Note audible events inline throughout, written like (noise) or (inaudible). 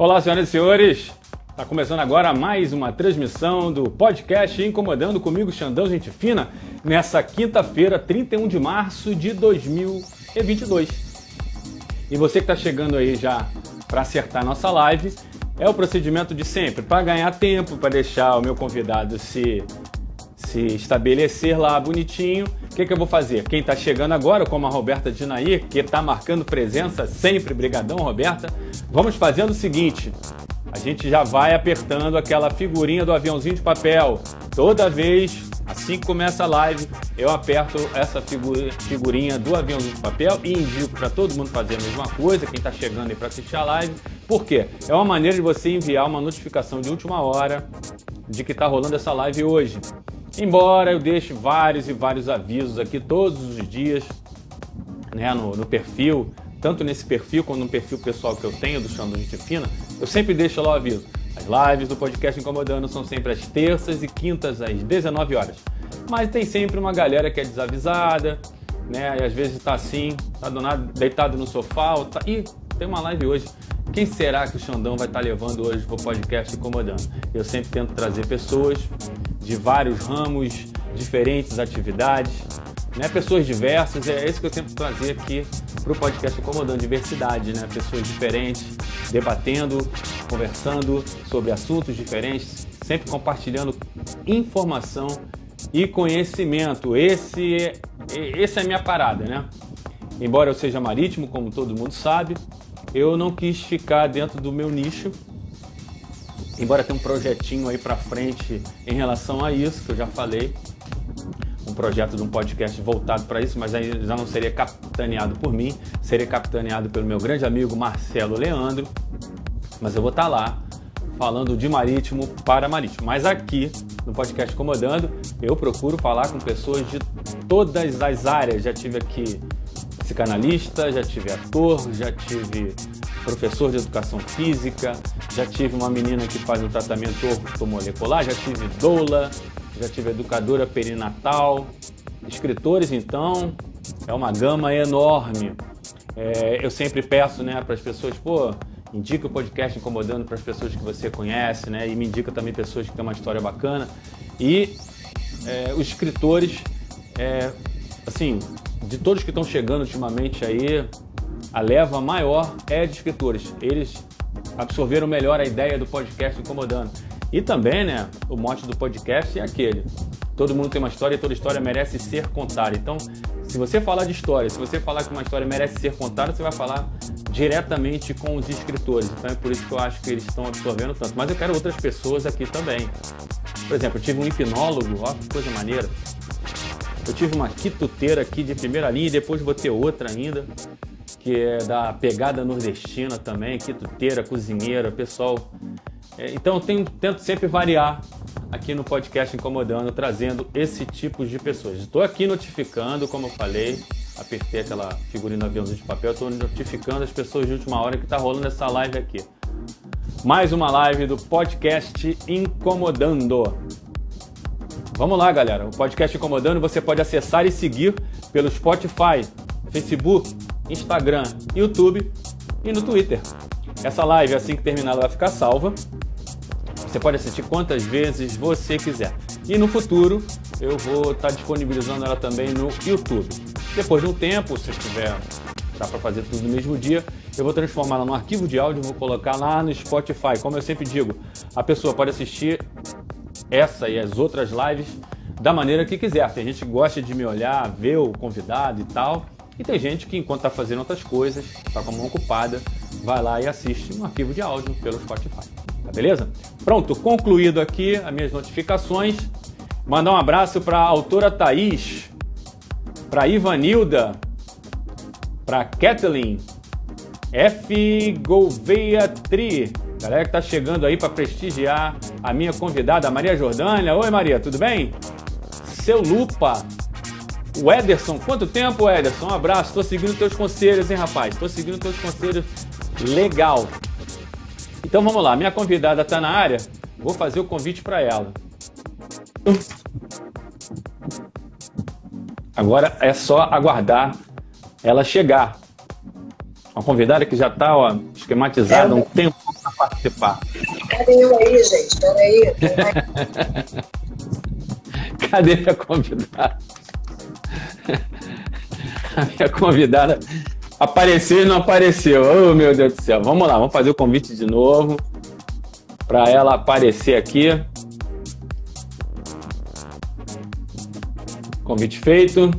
Olá, senhoras e senhores. Está começando agora mais uma transmissão do podcast Incomodando comigo, Xandão Gente Fina, nessa quinta-feira, 31 de março de 2022. E você que está chegando aí já para acertar nossa live, é o procedimento de sempre, para ganhar tempo, para deixar o meu convidado se, se estabelecer lá bonitinho. O que, que eu vou fazer? Quem está chegando agora, como a Roberta Dinaí, que está marcando presença sempre, brigadão Roberta, vamos fazendo o seguinte, a gente já vai apertando aquela figurinha do aviãozinho de papel. Toda vez, assim que começa a live, eu aperto essa figurinha do aviãozinho de papel e indico para todo mundo fazer a mesma coisa, quem está chegando aí para assistir a live. Por quê? É uma maneira de você enviar uma notificação de última hora de que está rolando essa live hoje. Embora eu deixe vários e vários avisos aqui todos os dias né, no, no perfil, tanto nesse perfil como no perfil pessoal que eu tenho do do Gente Fina, eu sempre deixo lá o aviso. As lives do podcast Incomodando são sempre às terças e quintas às 19 horas. Mas tem sempre uma galera que é desavisada, né? E às vezes está assim, tá donado, deitado no sofá, tá... Ih, tem uma live hoje. Quem será que o Xandão vai estar tá levando hoje para o podcast Incomodando? Eu sempre tento trazer pessoas de vários ramos, diferentes atividades, né? pessoas diversas. É isso que eu tento trazer aqui para o podcast Incomodando Diversidade, né? pessoas diferentes, debatendo, conversando sobre assuntos diferentes, sempre compartilhando informação e conhecimento. Esse, é, essa é a minha parada, né? Embora eu seja marítimo, como todo mundo sabe, eu não quis ficar dentro do meu nicho. Embora tenha um projetinho aí para frente em relação a isso, que eu já falei, um projeto de um podcast voltado para isso, mas aí já não seria capitaneado por mim, seria capitaneado pelo meu grande amigo Marcelo Leandro. Mas eu vou estar tá lá falando de marítimo para marítimo. Mas aqui no podcast Comodando, eu procuro falar com pessoas de todas as áreas. Já tive aqui psicanalista, já tive ator, já tive professor de educação física, já tive uma menina que faz o tratamento ortomolecular, já tive doula, já tive educadora perinatal, escritores então, é uma gama enorme. É, eu sempre peço né, para as pessoas, pô, indica o podcast incomodando para as pessoas que você conhece, né? E me indica também pessoas que têm uma história bacana. E é, os escritores, é, assim, de todos que estão chegando ultimamente aí, a leva maior é de escritores. Eles absorveram melhor a ideia do podcast incomodando. E também, né, o mote do podcast é aquele. Todo mundo tem uma história e toda história merece ser contada. Então, se você falar de história, se você falar que uma história merece ser contada, você vai falar diretamente com os escritores. Então é por isso que eu acho que eles estão absorvendo tanto. Mas eu quero outras pessoas aqui também. Por exemplo, eu tive um hipnólogo, ó, que coisa maneira. Eu tive uma quituteira aqui de primeira linha e depois vou ter outra ainda, que é da pegada nordestina também, quituteira, cozinheira, pessoal é, então eu tenho, tento sempre variar aqui no podcast Incomodando, trazendo esse tipo de pessoas. Estou aqui notificando, como eu falei, apertei aquela figurinha do aviãozinho de papel, estou notificando as pessoas de última hora que está rolando essa live aqui. Mais uma live do podcast Incomodando. Vamos lá, galera. O podcast Incomodando você pode acessar e seguir pelo Spotify, Facebook, Instagram, YouTube e no Twitter. Essa live, assim que terminar, ela vai ficar salva você pode assistir quantas vezes você quiser. E no futuro eu vou estar disponibilizando ela também no YouTube. Depois de um tempo, se tiver, dá para fazer tudo no mesmo dia, eu vou transformá-la num arquivo de áudio e vou colocar lá no Spotify. Como eu sempre digo, a pessoa pode assistir essa e as outras lives da maneira que quiser. Tem gente que gosta de me olhar, ver o convidado e tal. E tem gente que, enquanto está fazendo outras coisas, está com a mão ocupada, vai lá e assiste um arquivo de áudio pelo Spotify. Tá beleza? Pronto, concluído aqui as minhas notificações. Mandar um abraço para a autora Thaís, para Ivanilda, para Kathleen, F. Gouveia Tri, galera que tá chegando aí para prestigiar a minha convidada, Maria Jordânia. Oi, Maria, tudo bem? Seu Lupa, o Ederson, quanto tempo, Ederson? Um abraço, tô seguindo teus conselhos, hein, rapaz? Tô seguindo teus conselhos. Legal. Então vamos lá, minha convidada está na área, vou fazer o convite para ela. Agora é só aguardar ela chegar. Uma convidada que já está esquematizada há um tempo participar. Cadê eu aí, gente? Peraí. (laughs) Cadê minha convidada? A minha convidada apareceu e não apareceu. Oh, meu Deus do céu. Vamos lá, vamos fazer o convite de novo para ela aparecer aqui. Convite feito.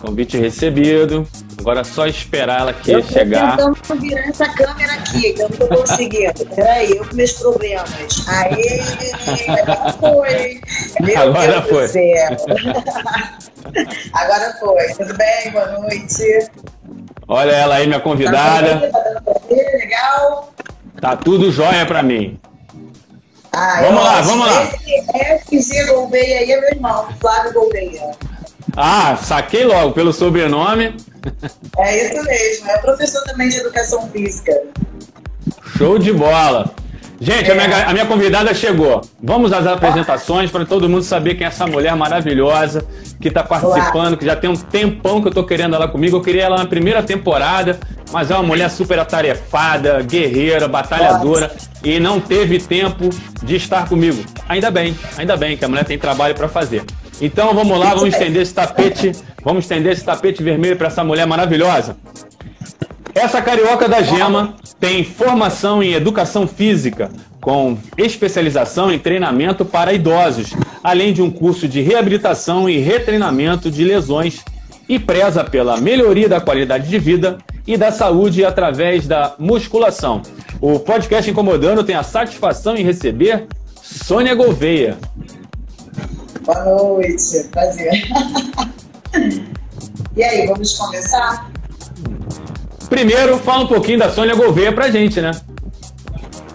Convite recebido. Agora é só esperar ela aqui eu chegar. Eu tentando virar essa câmera aqui, que eu não tô conseguindo. Peraí, eu com meus problemas. Aê, agora foi. Meu agora Deus foi. do céu. agora foi. Tudo bem? Boa noite. Olha ela aí, minha convidada. Tá dando prazer, legal? Tá tudo jóia pra mim. Ah, vamos lá, vamos lá. FG Gouveia aí é meu irmão, Flávio Gouveia. Ah, saquei logo pelo sobrenome. É isso mesmo, é professor também de educação física. Show de bola. Gente, é. a, minha, a, minha, convidada chegou. Vamos às apresentações para todo mundo saber quem é essa mulher maravilhosa que está participando, que já tem um tempão que eu estou querendo ela comigo. Eu queria ela na primeira temporada, mas é uma mulher super atarefada, guerreira, batalhadora Nossa. e não teve tempo de estar comigo. Ainda bem, ainda bem que a mulher tem trabalho para fazer. Então vamos lá, vamos estender esse tapete, vamos estender esse tapete vermelho para essa mulher maravilhosa. Essa carioca da gema tem formação em educação física, com especialização em treinamento para idosos, além de um curso de reabilitação e retreinamento de lesões, e preza pela melhoria da qualidade de vida e da saúde através da musculação. O podcast Incomodando tem a satisfação em receber Sônia Gouveia. Boa noite, prazer. e aí, vamos começar? Primeiro, fala um pouquinho da Sônia Gouveia pra gente, né?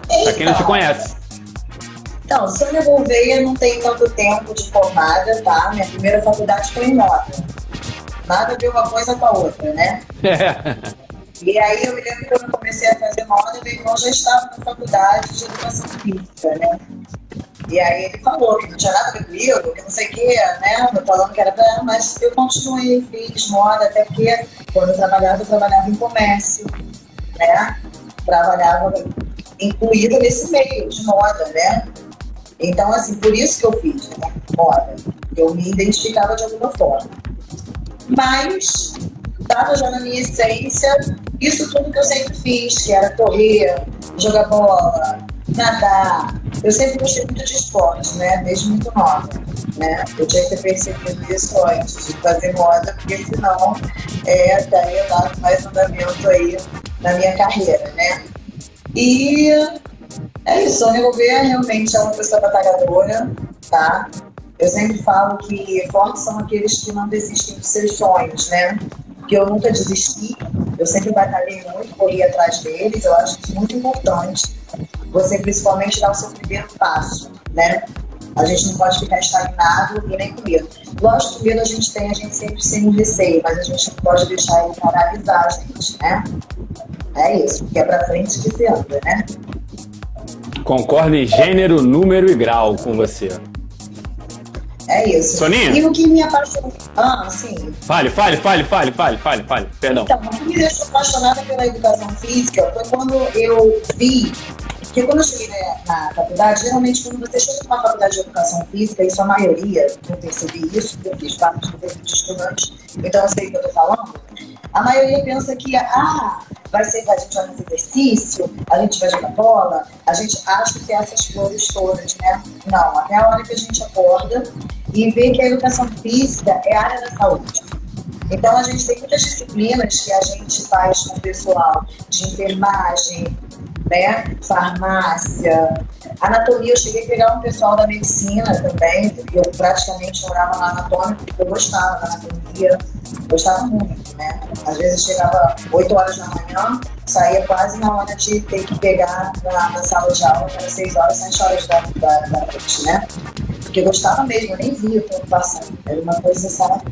Então, pra quem não te conhece. Então, Sônia Gouveia não tem tanto tempo de formada, tá? Minha primeira faculdade foi em moda. Nada de uma coisa com a outra, né? É. E aí eu me lembro que quando eu comecei a fazer moda, meu irmão já estava na faculdade de educação física, né? E aí ele falou que não tinha nada a ver comigo, que não sei o que, né? Eu falando que era pra mas eu continuei, fiz moda, até porque quando eu trabalhava, eu trabalhava em comércio, né? Trabalhava incluída nesse meio de moda, né? Então, assim, por isso que eu fiz né? moda. Eu me identificava de alguma forma. Mas estava já na minha essência isso tudo que eu sempre fiz, que era correr, jogar bola, nadar. Eu sempre gostei muito de esporte, né? Desde muito nova. Né? Eu tinha que ter percebido isso antes de fazer moda, porque senão é, daria dado mais andamento aí na minha carreira, né? E é isso, Sônia Gouveia realmente é uma pessoa batalhadora, tá? Eu sempre falo que fortes são aqueles que não desistem dos seus sonhos, né? Que eu nunca desisti, eu sempre batalhei muito, corri atrás deles, eu acho isso muito importante você principalmente dar o seu primeiro passo, né? A gente não pode ficar estagnado e nem com medo. Lógico que medo a gente tem, a gente sempre tem um receio, mas a gente não pode deixar ele paralisar a gente, né? É isso, porque é pra frente que se anda, né? Concordo em gênero, número e grau com você. É isso. Soninha? E o que me apaixonou. Ah, sim. Fale, fale, fale, fale, fale, fale, fale. Perdão. Então, o que me deixou apaixonada pela educação física foi quando eu vi porque quando eu cheguei né, na faculdade, geralmente quando você chega numa faculdade de educação física, isso a maioria, eu percebi isso, eu fiz parte do grupo de estudantes, então eu sei o que eu estou falando, a maioria pensa que, ah, vai ser, a gente vai fazer exercício, a gente vai jogar bola, a gente acha que é essas flores todas, né? Não, até a hora que a gente acorda e vê que a educação física é a área da saúde. Então, a gente tem muitas disciplinas que a gente faz com o pessoal de enfermagem, né? Farmácia, anatomia. Eu cheguei a pegar um pessoal da medicina também, eu praticamente morava na anatômica, porque eu gostava da anatomia, gostava muito, né? Às vezes chegava 8 horas da manhã, saía quase na hora de ter que pegar na, na sala de aula, era 6 horas, 7 horas da, da, da noite, né? Porque eu gostava mesmo, eu nem via o tempo era uma coisa, sabe?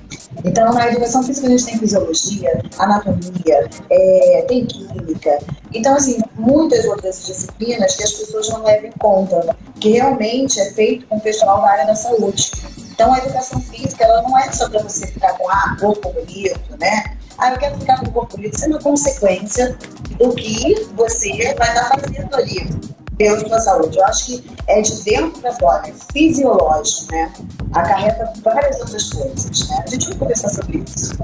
Então, na educação física a gente tem fisiologia, anatomia, é, tem química. Então, assim, muitas outras disciplinas que as pessoas não levam em conta, que realmente é feito com o pessoal da área da saúde. Então, a educação física, ela não é só para você ficar com, ah, corpo bonito, né? Ah, eu quero ficar com o corpo bonito. Isso é uma consequência do que você vai estar fazendo ali pela sua saúde. Eu acho que é de dentro para fora, é fisiológico, né? Acarreta várias outras coisas, né? A gente vai conversar sobre isso.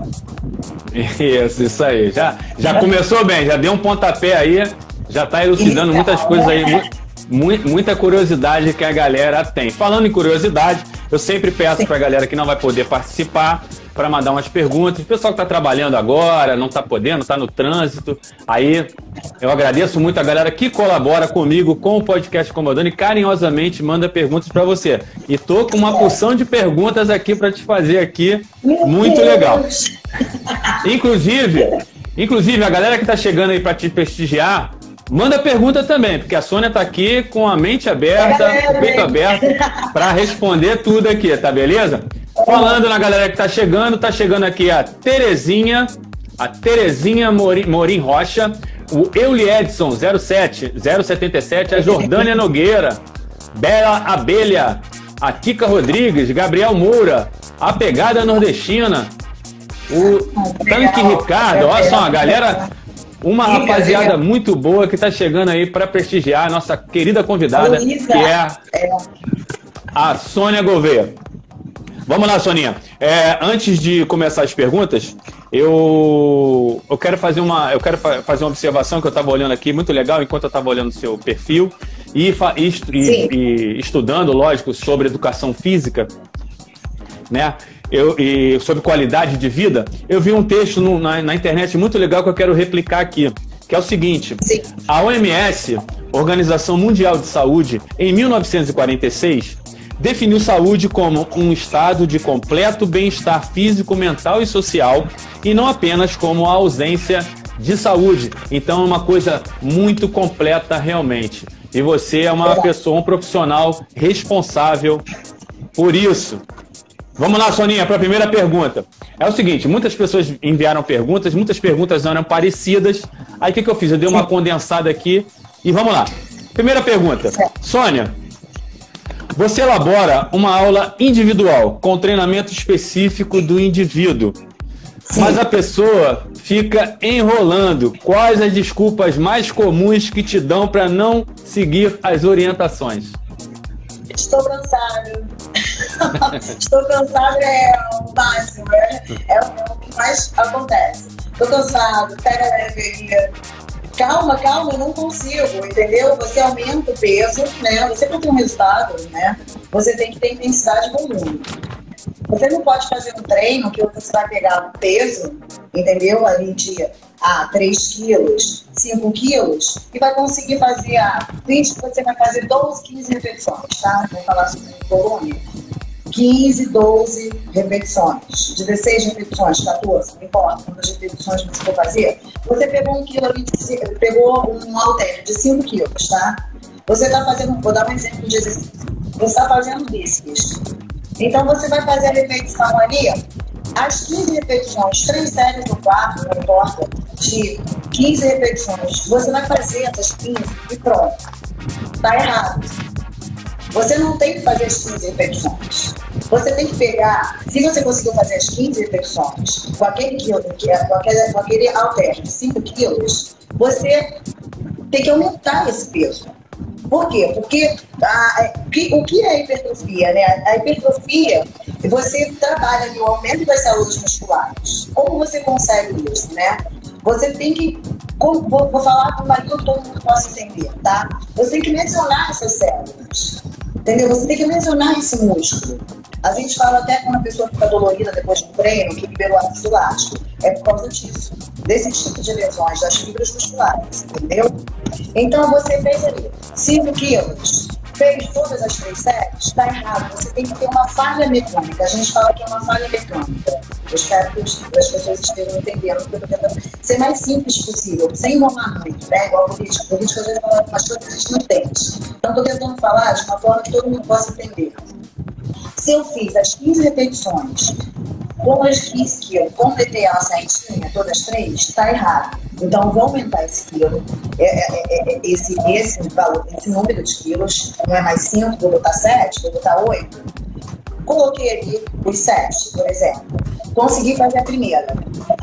Isso, isso aí. Já, já começou bem, já deu um pontapé aí, já está elucidando então, muitas coisas aí. Né? muita curiosidade que a galera tem. Falando em curiosidade, eu sempre peço para a galera que não vai poder participar para mandar umas perguntas. O pessoal que está trabalhando agora, não está podendo, está no trânsito. Aí eu agradeço muito a galera que colabora comigo com o podcast Comodando e carinhosamente manda perguntas para você. E tô com uma porção de perguntas aqui para te fazer aqui, muito legal. Inclusive, inclusive a galera que está chegando aí para te prestigiar, Manda pergunta também, porque a Sônia está aqui com a mente aberta, o peito aberto, para responder tudo aqui, tá beleza? Falando na galera que está chegando, está chegando aqui a Terezinha, a Terezinha Morim, Morim Rocha, o Euli Edson 07, 077, a Jordânia (laughs) Nogueira, Bela Abelha, a Kika Rodrigues, Gabriel Moura, a Pegada Nordestina, o Tanque Ricardo, olha só, a galera uma rapaziada muito boa que está chegando aí para prestigiar a nossa querida convidada, que é, é. a Sônia Gouveia. Vamos lá, Soninha. É, antes de começar as perguntas, eu, eu quero fazer uma eu quero fa fazer uma observação que eu estava olhando aqui, muito legal, enquanto eu estava olhando o seu perfil e, e, e, estudando, lógico, sobre educação física, né? eu, e sobre qualidade de vida, eu vi um texto no, na, na, internet muito legal que eu quero replicar aqui, que é o seguinte: Sim. a OMS, Organização Mundial de Saúde, em 1946, definiu saúde como um estado de completo bem-estar físico, mental e social, e não apenas como a ausência de saúde. Então é uma coisa muito completa realmente. E você é uma pessoa, um profissional responsável por isso. Vamos lá, Soninha, para a primeira pergunta. É o seguinte, muitas pessoas enviaram perguntas, muitas perguntas eram parecidas. Aí o que, que eu fiz? Eu dei uma condensada aqui e vamos lá. Primeira pergunta. Sônia, você elabora uma aula individual com treinamento específico do indivíduo, Sim. mas a pessoa fica enrolando. Quais as desculpas mais comuns que te dão para não seguir as orientações? Estou cansado (laughs) Estou cansada é o máximo, é, é, o que mais acontece. Estou cansado, pega leve calma, calma, eu não consigo, entendeu? Você aumenta o peso, né? Você para ter um resultado, né? Você tem que ter intensidade volume. Você não pode fazer um treino que você vai pegar um peso, entendeu? Ali de a 3 quilos, 5 quilos, e vai conseguir fazer a 20, você vai fazer 12, 15 repetições, tá? Vou falar sobre volume. 15, 12 repetições, 16 repetições, 14, não importa quantas repetições você for fazer. Você pegou um quilo ali, pegou um halter de 5 quilos, tá? Você está fazendo, vou dar um exemplo de exercício. Você está fazendo bíceps. Então você vai fazer a repetição ali, as 15 repetições, 3 séries ou 4, não importa, de 15 repetições. Você vai fazer essas 15 e pronto. Está errado. Você não tem que fazer as 15 repetições. Você tem que pegar, se você conseguiu fazer as 15 repetições com aquele quilo, com aquele, com aquele halter de 5 quilos, você tem que aumentar esse peso. Por quê? Porque a, o que é a hipertrofia? Né? A hipertrofia, você trabalha no aumento das células musculares. Como você consegue isso? Né? Você tem que. Vou, vou falar com língua que todo mundo possa entender, tá? Você tem que mencionar essas células. Entendeu? Você tem que mencionar esse músculo. A gente fala até quando a pessoa fica dolorida depois do treino, que liberou ácido lático. É por causa disso, desse tipo de lesões das fibras musculares, entendeu? Então você fez ali 5 quilos, fez todas as três séries, está errado. Você tem que ter uma falha mecânica. A gente fala que é uma falha mecânica. Eu espero que as pessoas estejam entendendo eu estou tentando ser mais simples possível, sem enrolar muito, né? Igual a política. A política às vezes fala umas coisas que a gente não entende. Então, estou tentando falar de uma forma que todo mundo possa entender. Se eu fiz as 15 repetições com as 15 quilos, completei a certinha, todas três, está errado. Então, vou aumentar esse quilo, é, é, é, esse, esse valor, esse número de quilos, não é mais 5, vou botar 7, vou botar 8. Coloquei ali os 7, por exemplo. Consegui fazer a primeira.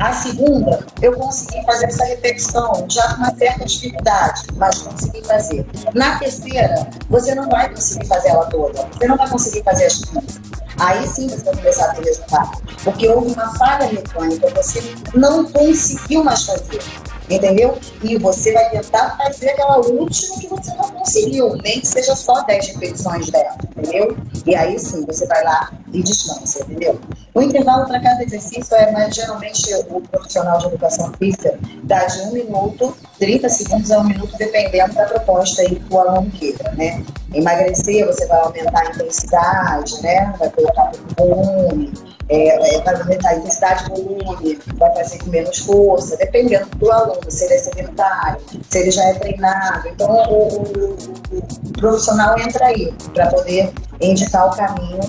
A segunda, eu consegui fazer essa repetição, já com uma certa dificuldade, mas consegui fazer. Na terceira, você não vai conseguir fazer ela toda. Você não vai conseguir fazer as 15. Aí sim você vai começar a ter resultado. Porque houve uma falha mecânica, você não conseguiu mais fazer entendeu? E você vai tentar fazer aquela última que você não conseguiu, nem que seja só 10 repetições dela, entendeu? E aí sim, você vai lá e descansa, entendeu? O intervalo para cada exercício é mais geralmente o profissional de educação física dá de um minuto, 30 segundos a um minuto, dependendo da proposta aí que o aluno queira, né? Emagrecer, você vai aumentar a intensidade, né? Vai colocar volume é, é, vai aumentar a intensidade de volume, vai fazer com menos força, dependendo do aluno, se ele é sedentário, se ele já é treinado. Então, o, o, o profissional entra aí para poder indicar o caminho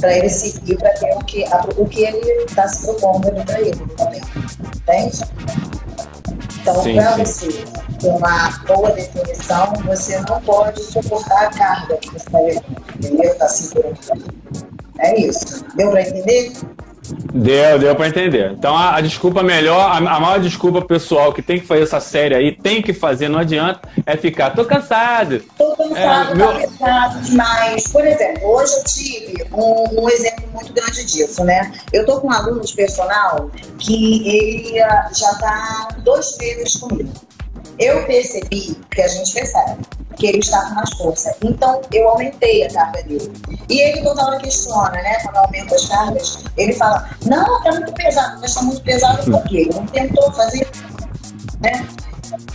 para ele seguir, para ter o que, a, o que ele está se propondo ali para ele, entende? Então, para você ter uma boa definição, você não pode suportar a carga que você está levando, entendeu? Está segurando. É isso. Deu para entender? Deu, deu para entender. Então a, a desculpa melhor, a, a, maior desculpa pessoal que tem que fazer essa série aí, tem que fazer, não adianta, é ficar, tô cansado. Tô cansado, é, meu... cansado demais. Por exemplo, hoje eu tive um, um, exemplo muito grande disso, né? Eu tô com um aluno de personal que ele já tá dois meses comigo. Eu percebi que a gente percebe que ele está com mais força. Então, eu aumentei a carga dele. E ele toda hora questiona, né? Quando aumenta as cargas, ele fala: Não, tá muito pesado, mas tá muito pesado por quê? Ele não tentou fazer, né?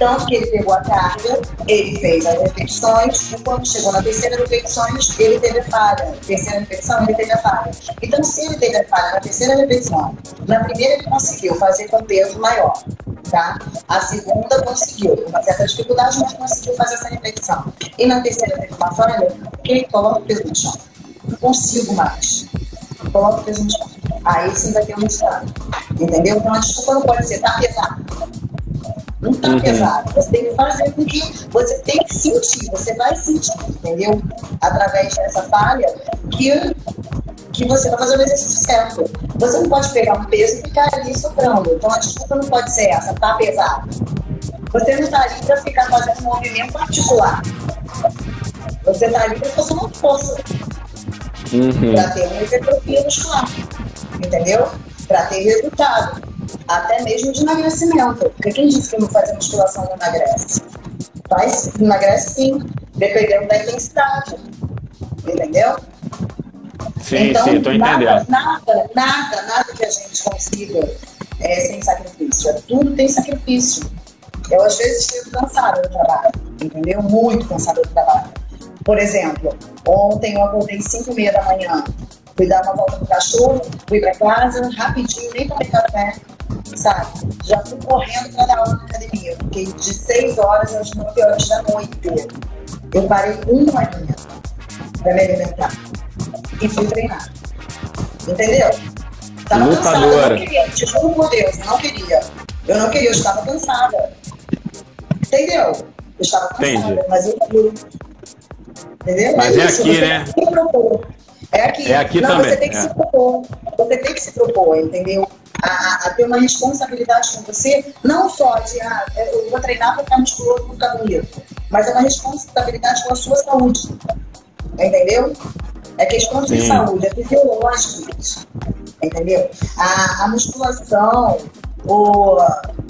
Tanto que ele pegou a carga, ele fez as repetições, e quando chegou na terceira repetições, ele teve a falha. Terceira repetição, ele teve a falha. Então, se ele teve a falha na terceira repetição, na primeira ele conseguiu fazer com peso maior, tá? A segunda conseguiu, com uma certa dificuldade, mas conseguiu fazer essa repetição. E na terceira teve uma falha, que coloca o peso no chão. Não consigo mais. Coloca o peso no chão. Aí sim vai ter um resultado. Entendeu? Então a desculpa não pode ser, tá pesado não está uhum. pesado. Você tem que fazer com que você tem que sentir, você vai sentir, entendeu? Através dessa falha que, que você está fazendo o exercício certo. Você não pode pegar um peso e ficar ali soprando. Então a desculpa não pode ser essa, tá pesado. Você não está ali para ficar fazendo um movimento articular. Você está ali para fazer uma força. Uhum. Para ter uma hipertrofia muscular. Entendeu? Para ter resultado até mesmo de emagrecimento. Porque quem disse que não fazer musculação não emagrece? Faz, emagrece sim, dependendo da intensidade. Entendeu? Sim, então, sim, estou entendendo. Nada, nada, nada, nada que a gente consiga é, sem sacrifício. É, tudo tem sacrifício. Eu, às vezes, estou cansada do trabalho, entendeu? Muito cansada do trabalho. Por exemplo, ontem eu acordei 5 e meia da manhã, fui dar uma volta com o cachorro, fui para casa, rapidinho, nem tomei café, sabe? Já fui correndo para dar aula na academia. Fiquei de 6 horas às 9 horas da noite. Eu parei uma horinha para me alimentar e fui treinar. Entendeu? Tava Lutadora. cansada, eu não queria, te juro por Deus, eu não queria. Eu não queria, eu estava cansada. Entendeu? Eu estava cansada, Entendi. mas eu fui. Entendeu? Mas é, é aqui, né? É aqui. É aqui não, também. Você tem que é. se propor. Você tem que se propor, entendeu? A, a, ter uma responsabilidade com você, não só de ah, eu vou treinar para ficar musculoso, para ficar bonito, mas é uma responsabilidade com a sua saúde. Entendeu? É questão de Sim. saúde, é fisiológico isso. Entendeu? A, a musculação, o,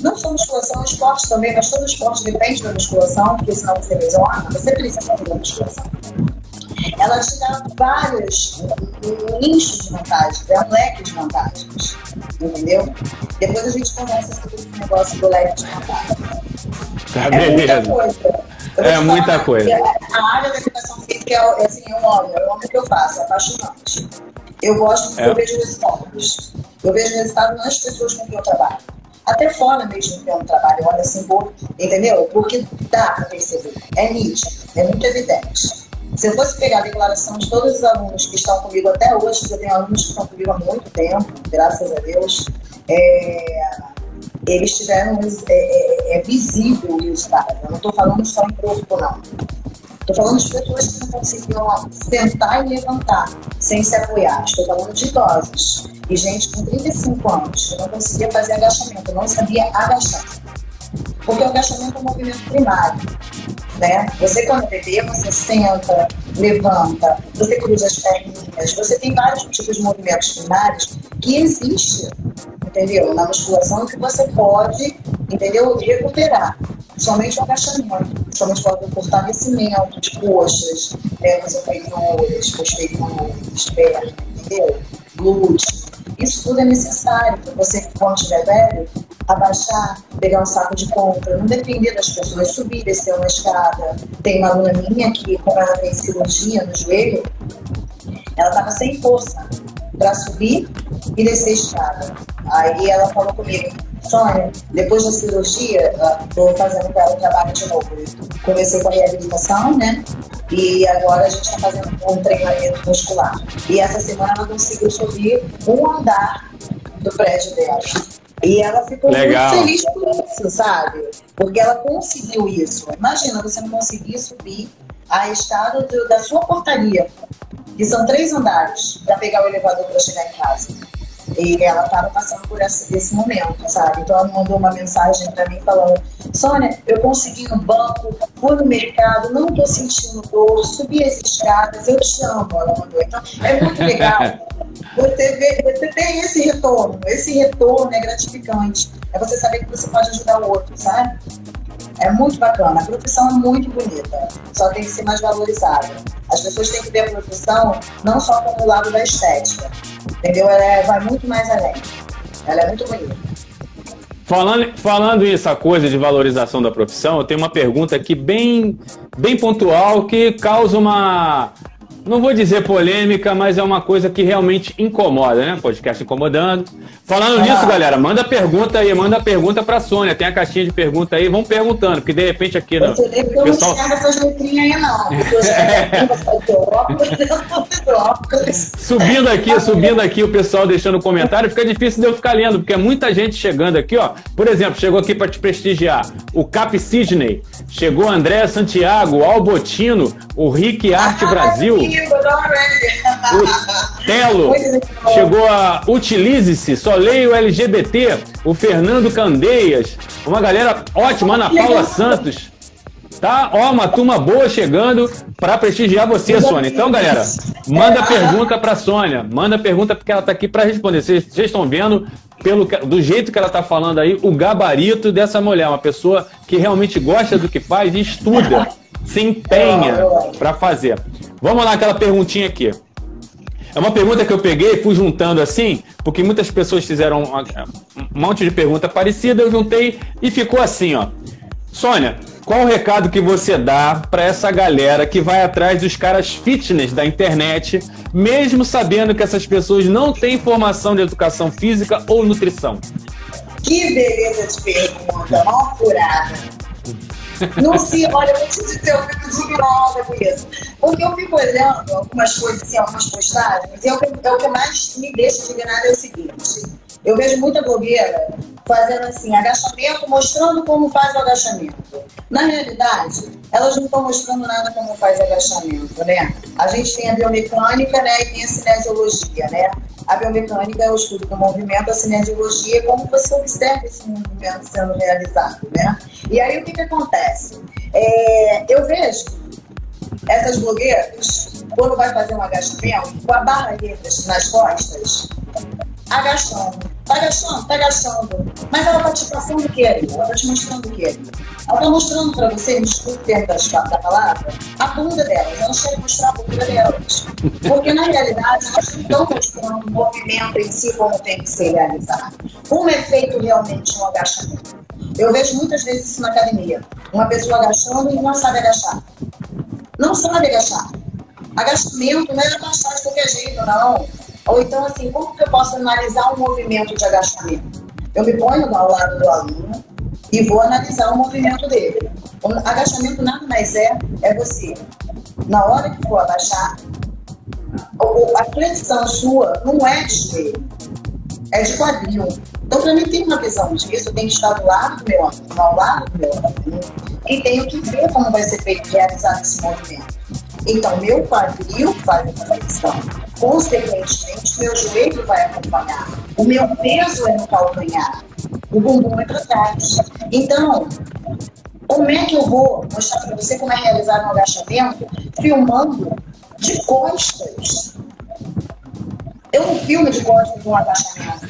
não só musculação, esporte também, mas todo esporte depende da musculação, porque senão você lesiona, você precisa fazer musculação ela te dá vários nichos de vantagens, é um leque de vantagens, entendeu? Depois a gente conversa sobre esse negócio do leque de vantagens. Tá, é muita coisa. É muita coisa. A área da educação física é, assim, é um homem, é um homem que eu faço, é apaixonante. Eu gosto, é. eu vejo resultados. Eu vejo resultados nas pessoas com quem eu trabalho. Até fora mesmo que eu trabalho, olha assim, entendeu? Porque dá para perceber, é nítido, é muito evidente. Se eu fosse pegar a declaração de todos os alunos que estão comigo até hoje, eu tenho alunos que estão comigo há muito tempo, graças a Deus, é, eles tiveram, é, é, é visível o resultado. Eu não estou falando só em corpo, não. Estou falando de pessoas que não conseguiam sentar e levantar sem se apoiar. Estou falando de idosos. E gente com 35 anos que não conseguia fazer agachamento, não sabia agachar. Porque o agachamento é um movimento primário. Né? Você, quando bebê, você senta, levanta, você cruza as perninhas, você tem vários tipos de movimentos primários que existem, entendeu? Na musculação que você pode, entendeu? Recuperar. Somente o agachamento, somente o fortalecimento de coxas, pernas inferiores, posteriores, pernas, entendeu? Glúteos. Isso tudo é necessário para você, quando estiver velho, abaixar, pegar um saco de compra, não depender das pessoas, subir, descer uma escada. Tem uma aluna minha que, como ela fez cirurgia no joelho, ela estava sem força para subir e descer a escada. Aí ela falou comigo, Sônia, depois da cirurgia, estou fazendo para o trabalho de novo. Comecei com a reabilitação, né? E agora a gente está fazendo um treinamento muscular. E essa semana ela conseguiu subir um andar do prédio dela. E ela ficou Legal. muito feliz por isso, sabe? Porque ela conseguiu isso. Imagina você não conseguir subir a escada do, da sua portaria, que são três andares, para pegar o elevador para chegar em casa. E ela estava passando por esse, esse, momento, sabe? Então ela mandou uma mensagem para mim falando: Sônia, eu consegui no banco, fui no mercado, não estou sentindo dor, subi as escadas, eu te amo. Ela mandou. Então é muito legal. (laughs) Você, vê, você tem esse retorno, esse retorno é gratificante. É você saber que você pode ajudar o outro, sabe? É muito bacana. A profissão é muito bonita, só tem que ser mais valorizada. As pessoas têm que ver a profissão não só como o lado da estética, entendeu? Ela é, vai muito mais além. Ela é muito bonita. Falando, falando isso, a coisa de valorização da profissão, eu tenho uma pergunta aqui bem, bem pontual que causa uma, não vou dizer polêmica, mas é uma coisa que realmente incomoda, né? Podcast incomodando. Falando ah. nisso, galera, manda pergunta aí, manda pergunta pra Sônia. Tem a caixinha de pergunta aí, vão perguntando, porque de repente aqui. Você vê que eu pessoal... não essas letrinhas aí, não. (laughs) (laughs) subindo aqui, subindo aqui, o pessoal deixando comentário, fica difícil de eu ficar lendo, porque é muita gente chegando aqui, ó. Por exemplo, chegou aqui para te prestigiar o Cap Sidney, chegou André Santiago, Albotino, o Rick Arte Brasil. O Telo chegou a Utilize-se, só leio LGBT, o Fernando Candeias, uma galera ótima, Ana Paula Santos. Tá? Ó, uma turma boa chegando para prestigiar você, Sônia. Então, galera, manda pergunta para Sônia. Manda pergunta porque ela tá aqui para responder. Vocês estão vendo pelo do jeito que ela tá falando aí, o gabarito dessa mulher, uma pessoa que realmente gosta do que faz e estuda, se empenha para fazer. Vamos lá, aquela perguntinha aqui. É uma pergunta que eu peguei, fui juntando assim, porque muitas pessoas fizeram um monte de pergunta parecida, eu juntei e ficou assim, ó. Sônia, qual o recado que você dá para essa galera que vai atrás dos caras fitness da internet, mesmo sabendo que essas pessoas não têm formação de educação física ou nutrição? Que beleza de pergunta, mal furada. Não se, olha, eu preciso dizer, eu fico indignada com isso. Porque eu fico olhando algumas coisas, assim, algumas postagens, e é o que, é o que mais me deixa indignada é o seguinte. Eu vejo muita blogueira fazendo assim, agachamento, mostrando como faz o agachamento. Na realidade, elas não estão mostrando nada como faz agachamento, né? A gente tem a biomecânica, né, e tem a cinesiologia, né? A biomecânica é o estudo do movimento, a cinesiologia é como você observa esse movimento sendo realizado, né? E aí o que, que acontece? É, eu vejo essas blogueiras, quando vai fazer um agachamento, com a barra nas costas, agachando. Tá agachando, tá agachando. Mas ela tá te passando o quê? Ela tá te mostrando o quê? Ela tá mostrando pra você, desculpe o termo da palavra, a bunda delas. Elas querem mostrar a bunda delas. Porque, na realidade, elas não estão mostrando o movimento em si como tem que ser realizado. Como é feito realmente um agachamento? Eu vejo muitas vezes isso na academia. Uma pessoa agachando e não sabe agachar. Não sabe agachar. Agachamento não é agachar de qualquer jeito, não. Ou então, assim, como que eu posso analisar um movimento de agachamento? Eu me ponho ao lado do aluno e vou analisar o movimento dele. O agachamento nada mais é, é você, na hora que for abaixar, a flexão sua não é de joelho, é de quadril. Então, para mim, tem uma visão disso, eu tenho que estar do lado do meu aluno, ao lado do meu aluno, e tenho que ver como vai ser feito, realizado esse movimento. Então, meu quadril faz a flexão. Consequentemente, meu joelho vai acompanhar. O meu peso é no calcanhar. O bumbum é para trás. Então, como é que eu vou mostrar para você como é realizado um agachamento filmando de costas? Eu não filmo de costas um agachamento.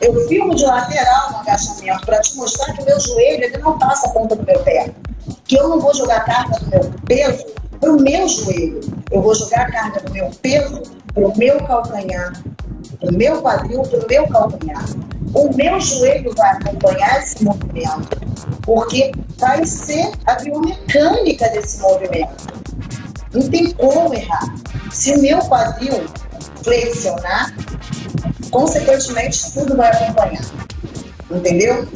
Eu filmo de lateral no agachamento para te mostrar que o meu joelho ele não passa a ponta do meu pé. Que eu não vou jogar a carga do meu peso para o meu joelho. Eu vou jogar a carga do meu peso para o meu calcanhar, para o meu quadril, para o meu calcanhar. O meu joelho vai acompanhar esse movimento, porque vai ser a biomecânica desse movimento. Não tem como errar. Se o meu quadril flexionar, consequentemente tudo vai acompanhar. Entendeu?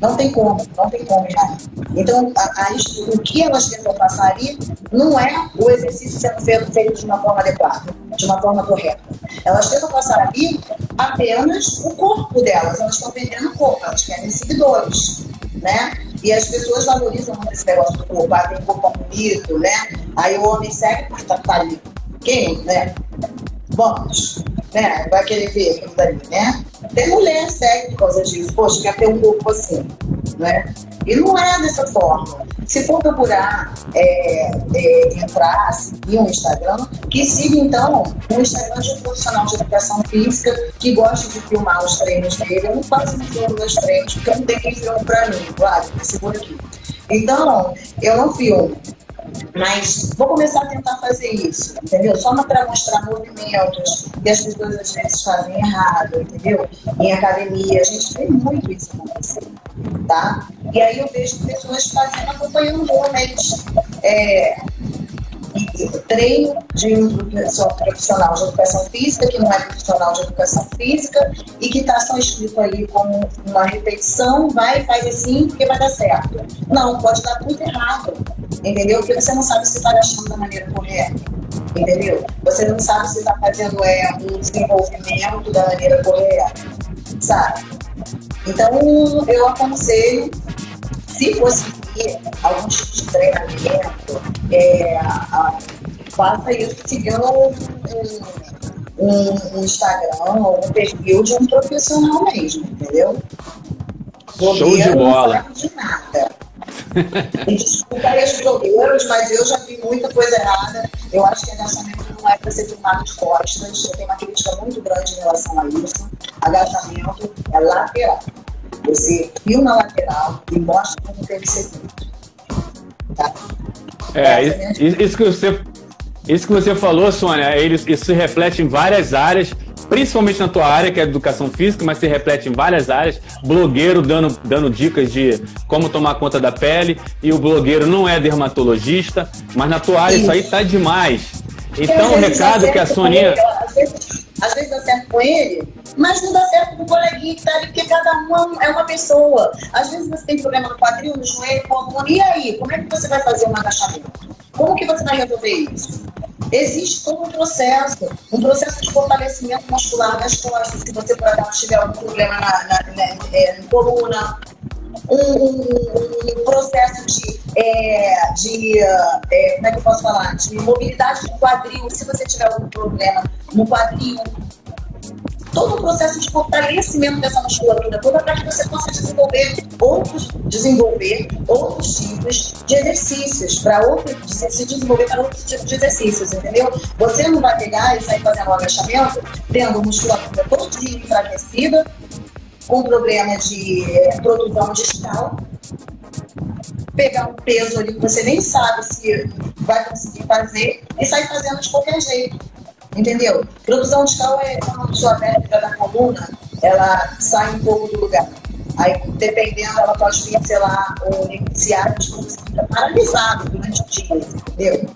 Não tem como, não tem como errar. Então, a, a, o que elas tentam passar ali não é o exercício sendo feito, feito de uma forma adequada, de uma forma correta. Elas tentam passar ali apenas o corpo delas, elas estão vendendo o corpo, elas querem seguidores, né? E as pessoas valorizam muito esse negócio do corpo, ah, tem corpo bonito, né? Aí o homem segue, porque tá, tá ali. Quem, né? Vamos né? Vai querer ver aquilo dali, né? Tem mulher segue por causa disso, poxa, quer ter um corpo assim, né? E não é dessa forma. Se for procurar é, é, entrar, seguir um Instagram, que siga então um Instagram de um profissional de educação física que gosta de filmar os treinos dele. Eu não faço filme meus treinos, porque não tenho quem filme para mim, claro, segura aqui. Então, eu não filmo. Mas vou começar a tentar fazer isso, entendeu? Só para mostrar movimentos que as pessoas às vezes fazem errado, entendeu? Em academia, a gente vê muito isso acontecer, tá? E aí eu vejo pessoas fazendo, acompanhando homens. É, treino de um profissional de educação física, que não é profissional de educação física, e que está só escrito ali como uma repetição, vai faz assim, porque vai dar certo. Não, pode dar tudo errado, entendeu? Porque você não sabe se está achando da maneira correta, entendeu? Você não sabe se está fazendo é, um desenvolvimento da maneira correta, sabe? Então, eu aconselho, se fosse algum tipo de treinamento, é, a, faça isso seguindo um, um, um Instagram ou um perfil de um profissional mesmo, entendeu? Show de bola. Não de nada. (laughs) desculpa aí os blogueiros, mas eu já vi muita coisa errada. Eu acho que agachamento não é para ser filmado de costas. Eu tenho uma crítica muito grande em relação a isso. Agachamento é lateral. Você filma a lateral e mostra como tem que ser feito. Tá? É, isso, isso, que você, isso que você falou, Sônia, isso se reflete em várias áreas, principalmente na tua área, que é educação física, mas se reflete em várias áreas. Blogueiro dando, dando dicas de como tomar conta da pele, e o blogueiro não é dermatologista, mas na tua área isso aí tá demais. Então, o recado que a Soninha. Às vezes, às vezes dá certo com ele, mas não dá certo com o coleguinha que tá ali, porque cada um é uma pessoa. Às vezes você tem problema no quadril, no joelho, coluna, e aí? Como é que você vai fazer um agachamento? Como que você vai resolver isso? Existe todo um processo, um processo de fortalecimento muscular das costas, se você, por acaso, tiver algum problema na, na, na, na é, coluna, um, um, um, processo de, é, de é, como é que eu posso falar, de mobilidade do quadril, se você tiver algum problema no quadril, todo o processo de fortalecimento dessa musculatura toda para que você possa desenvolver outros, desenvolver outros tipos de exercícios, para outros, se desenvolver para outros tipos de exercícios, entendeu? Você não vai pegar e sair fazendo um agachamento tendo musculatura toda enfraquecida, com problema de é, produção distal, pegar um peso ali que você nem sabe se vai conseguir fazer e sair fazendo de qualquer jeito. Entendeu? Produção distal é quando a sua da coluna ela sai um pouco do lugar. Aí, dependendo, ela pode lá, ou iniciar de fica paralisado durante o dia, entendeu?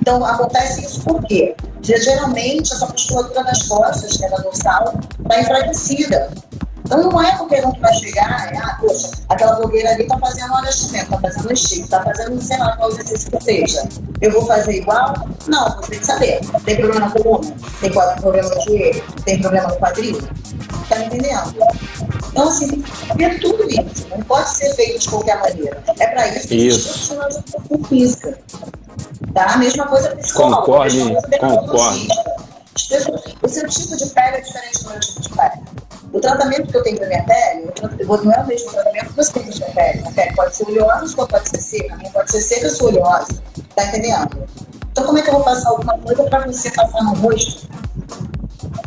Então, acontece isso por quê? Porque, geralmente, essa musculatura das costas, que é da dorsal, está enfraquecida. Então não é qualquer um que vai chegar, é, ah, poxa, aquela blogueira ali está fazendo um agachamento, está fazendo um stick, está fazendo, sei lá, qual exercício que seja. Eu vou fazer igual? Não, você tem que saber. Tem problema na coluna? Tem problema no joelho? Tem problema no quadril? Tá me entendendo? Então, assim, tem que saber tudo isso. Não pode ser feito de qualquer maneira. É para isso que isso. de educação física. Tá? A mesma coisa psicólogo. Concordo, concordo. O seu tipo de pele é diferente do meu tipo de pele. O tratamento que eu tenho para minha pele, não é o mesmo tratamento que você tem para sua pele. A pele pode ser oleosa, ou pode ser seca. A minha pode ser seca, sou oleosa. Tá entendendo? Então, como é que eu vou passar alguma coisa para você passar no rosto?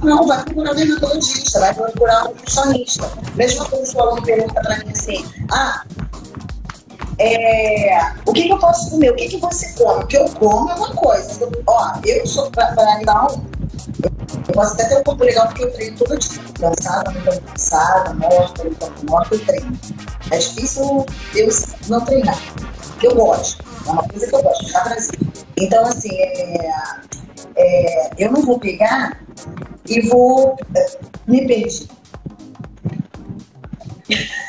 Não, vai procurar um dermatologista, vai procurar um nutricionista. Mesma coisa se o aluno pergunta para mim assim: ah, é, o que, que, eu posso comer? O que, que você come? O que eu como é uma coisa. Eu, ó, eu sou para animal, eu posso até ter um corpo legal porque eu treino todo dia. Cansada, muito cansada, morta, muito morta, eu treino. É difícil eu não treinar. Eu gosto. É uma coisa que eu gosto, ficar Brasil. Então, assim, é, é, eu não vou pegar e vou é, me perder. (laughs)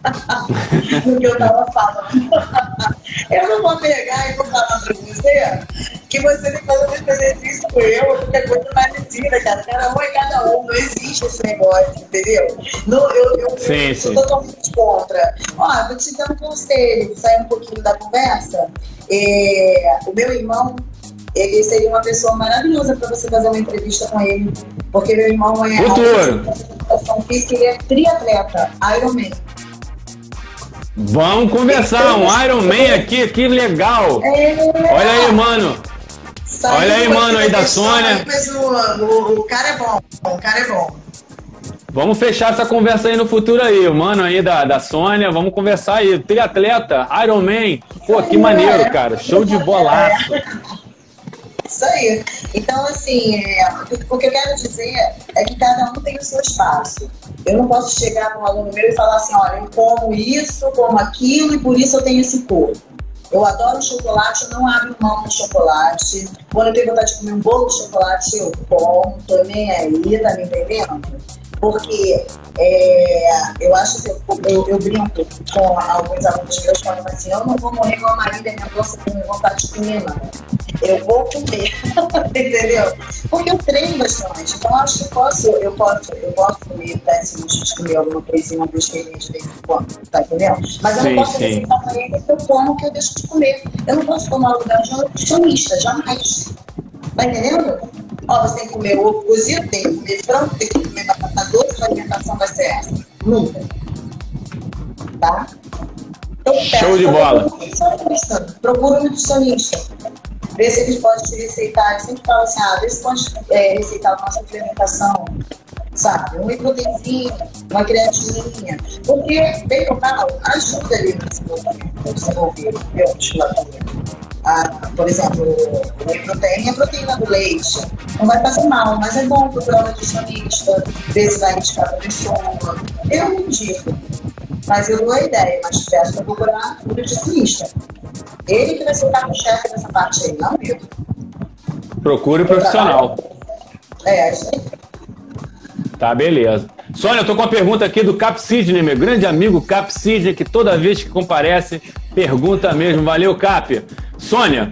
(laughs) no que eu estava falando. (laughs) eu não vou pegar e vou falar para você que você tem que fazer exercício com eu, qualquer coisa parecida, cara. Cada um é cada um, não existe esse negócio, entendeu? Não, eu, eu, sim, eu sim. sou totalmente contra. Ó, vou te dar um conselho, sair um pouquinho da conversa. É, o meu irmão ele seria uma pessoa maravilhosa para você fazer uma entrevista com ele, porque meu irmão é física, ele é triatleta, Ironman. Vamos conversar, um Iron Man aqui, que legal. É... Olha aí, mano. Olha aí, mano, aí da Sônia. O, cara é bom, o cara é bom. Vamos fechar essa conversa aí no futuro aí, mano aí da, da Sônia, vamos conversar aí. Triatleta, Iron Man, pô, que maneiro, cara, show de bolaço. Isso aí. Então, assim, é, o que eu quero dizer é que cada um tem o seu espaço. Eu não posso chegar para um aluno meu e falar assim, olha, eu como isso, como aquilo e por isso eu tenho esse corpo. Eu adoro chocolate, eu não abro mão do chocolate. Quando eu tenho vontade de comer um bolo de chocolate, eu como, tô nem aí, tá me entendendo? Porque é, eu acho que eu, eu, eu, brinco com alguns alunos meus falando assim, eu não vou morrer com a marido e minha bolsa com vontade de comer, não. Eu vou comer, (laughs) entendeu? Porque eu treino bastante, então acho que posso, eu posso, eu posso comer, dar esse luxo de comer alguma coisinha, uma besteirinha de vez em quando, tá entendendo? Mas eu sim, não posso para ele que eu como que eu deixo de comer. Eu não posso tomar lugar de um nutricionista, jamais. Tá entendendo? Ó, você tem que comer ovo cozido, tem que comer frango, tem que comer batata doce, sua alimentação vai ser essa. Nunca. Tá? Então, Show de bola. Procura um nutricionista. Vê se eles podem te receitar. Eu sempre falo assim, ah, vê se pode é, receitar a nossa implementação. Sabe? Um proteinzinho, uma creatininha. Porque, bem normal, ajuda ali no desenvolvimento, no desenvolvimento, musculatura por exemplo, whey protein é a proteína do leite. Não vai fazer mal, mas é bom procurar um nutricionista, ver se vai indicar para a pessoa. Eu não indico, mas eu dou a ideia, mas peço para procurar um nutricionista. Ele que vai ser o carro-chefe dessa parte aí, não eu. Procure o profissional. É, é isso aí. Tá, beleza. Sônia, eu tô com uma pergunta aqui do Cap Sidney, meu grande amigo Cap Sidney, que toda vez que comparece, pergunta mesmo. Valeu, Cap. Sônia,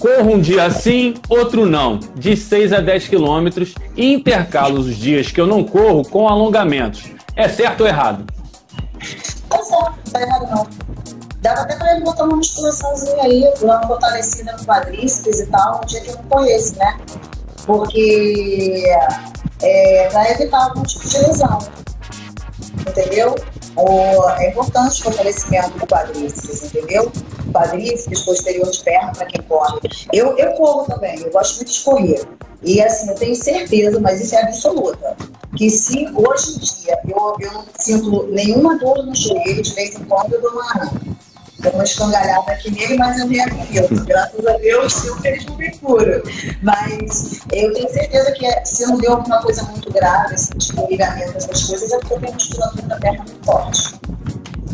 corro um dia sim, outro não, de 6 a 10 quilômetros e intercalo os dias que eu não corro com alongamentos. É certo ou errado? Certo, não tá errado não. Dava até pra ele botar uma musculaçãozinha aí, uma fortalecida no quadríceps e tal, um dia que eu não corresse, né? Porque é, para evitar algum tipo de lesão. Entendeu? O, é importante o fortalecimento do quadríceps, entendeu? Quadríceps, posterior de perna para quem corre. Eu, eu corro também, eu gosto muito de correr. E assim, eu tenho certeza, mas isso é absoluta, que se hoje em dia eu, eu não sinto nenhuma dor no joelho, de vez em quando eu dou uma Deu uma escangalhada aqui nele, mas eu reavivo. Graças a Deus, eu feliz não me cura. Mas eu tenho certeza que se não deu alguma coisa muito grave, assim, tipo ligamento, essas coisas, é porque eu tenho musculatura da perna muito forte.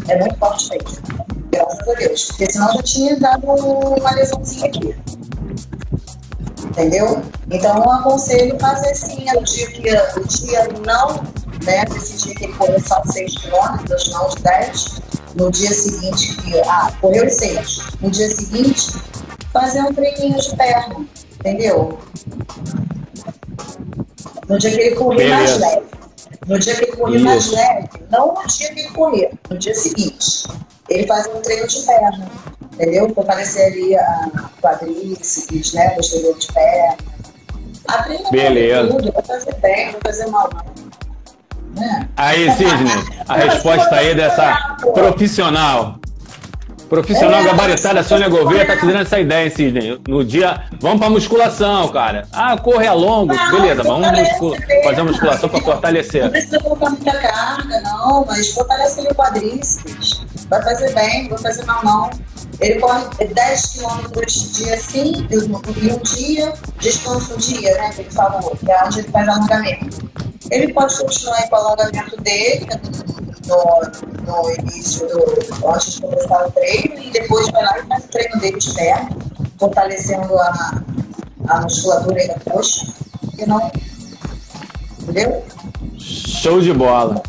É muito forte mesmo. Graças a Deus. Porque senão já tinha dado uma lesãozinha aqui. Entendeu? Então eu aconselho fazer assim, o dia que o dia não, né? Esse dia que ele começar 6 quilômetros, não os 10 no dia seguinte, que, ah, correu seis. No dia seguinte, fazer um treininho de perna, entendeu? No dia que ele correr mais leve. No dia que ele corria mais leve, não no dia que ele corria, no dia seguinte. Ele fazia um treino de perna, entendeu? Fortalecer ali a quadríceps, né? Posterior de perna. A Beleza. tudo, vou fazer bem, vou fazer mal. Né? Aí, Sidney, a resposta aí dessa profissional. Profissional é, gabaritada, a Sônia Gouveia tá te dando essa ideia, hein, Sidney? No dia, vamos pra musculação, cara. Ah, corre a longo. Não, Beleza, vamos muscula, fazer uma musculação pra fortalecer. Não precisa colocar muita carga, não, mas fortalece o quadríceps. Vai fazer bem, vai fazer mal, não. Ele corre 10 quilômetros dia sim, e um dia, descansa um dia, né? Que ele falou, que é onde ele faz alongamento. Ele pode continuar com o alongamento dele no, no início, do, antes de começar o treino, e depois vai lá e faz o treino dele de perna, fortalecendo a, a musculatura da coxa. E não. Entendeu? Show de bola.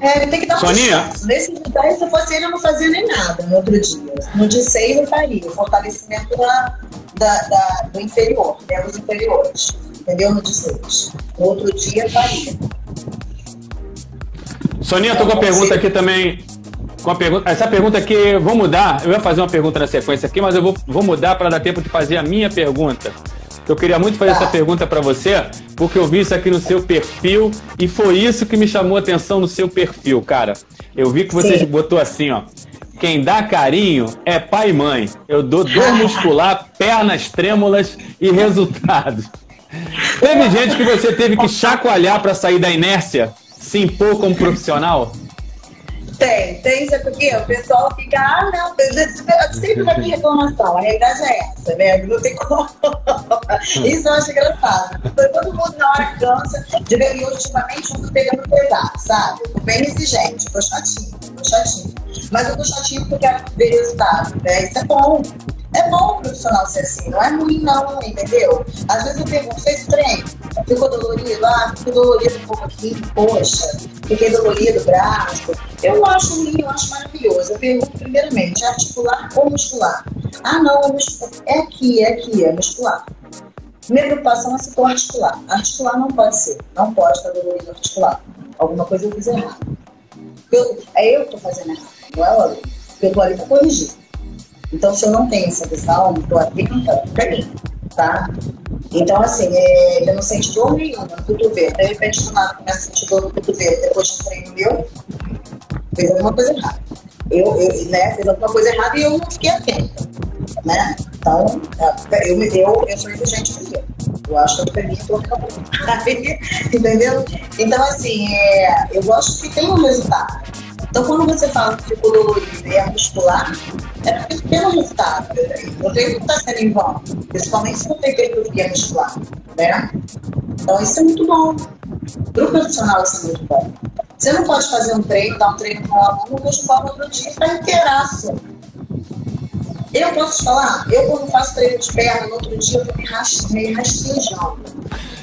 É, tem que dar Soninha. um Nesse dia, se fosse ele, eu não fazia nem nada no outro dia. No dia 6 eu faria o fortalecimento da, da, da, do inferior, membros inferiores. Entendeu? No dia 6. No outro dia eu faria. Soninha, tô com a pergunta aqui também. Com a pergunta, essa pergunta aqui, vou mudar. Eu ia fazer uma pergunta na sequência aqui, mas eu vou, vou mudar para dar tempo de fazer a minha pergunta. Eu queria muito fazer tá. essa pergunta para você, porque eu vi isso aqui no seu perfil e foi isso que me chamou a atenção no seu perfil, cara. Eu vi que você Sim. botou assim, ó. Quem dá carinho é pai e mãe. Eu dou dor muscular, (laughs) pernas trêmulas e resultados. Teve gente que você teve que chacoalhar para sair da inércia? Se impor como profissional? Tem, tem, sabe por quê? O pessoal fica, ah, não, sempre vai ter reclamação. A realidade é essa, né? Não tem como. (laughs) Isso eu acho engraçado. Todo mundo na hora cansa. E ultimamente eu tô pegando pesado, sabe? bem exigente, tô chatinho, tô chatinho. Mas eu tô chatinho porque quero ver resultado, né? Isso é bom. É bom o profissional ser assim, não é ruim não, entendeu? Às vezes eu pergunto, fez treino? Ficou dolorido? Ah, ficou dolorido um pouco aqui, poxa, fiquei dolorido o braço. Eu acho ruim, eu acho maravilhoso. Eu pergunto primeiramente, é articular ou muscular? Ah, não, é, é aqui, é aqui, é muscular. Minha preocupação é se for articular. Articular não pode ser, não pode estar dolorido articular. Alguma coisa eu fiz errado. Eu, é eu que estou fazendo errado, o aluno. Eu estou ali para corrigir. Então, se eu não tenho essa visão, estou atenta para mim, tá? Então, assim, é, eu não senti dor nenhuma no cotovelo. De repente, do nada, começa a sentir dor no cotovelo. Depois de um treino meu, fez alguma coisa errada. Eu, eu né, fez alguma coisa errada e eu não fiquei atenta, né? Então, é, eu, me deu, eu sou exigente com eu. Eu acho que eu peguei todo (laughs) Entendeu? Então, assim, é, eu gosto que tenha um resultado. Então, quando você fala que ficou é muscular, é porque tem um resultado. Treino não está sendo em vão, principalmente se não tem hipertrofia muscular. Né? Então, isso é muito bom. Para o profissional, isso é muito bom. Você não pode fazer um treino, dar um treino para um aluno, depois no outro dia para inteiraço. Eu posso te falar, eu quando faço treino de perna, no outro dia eu me, rastejando.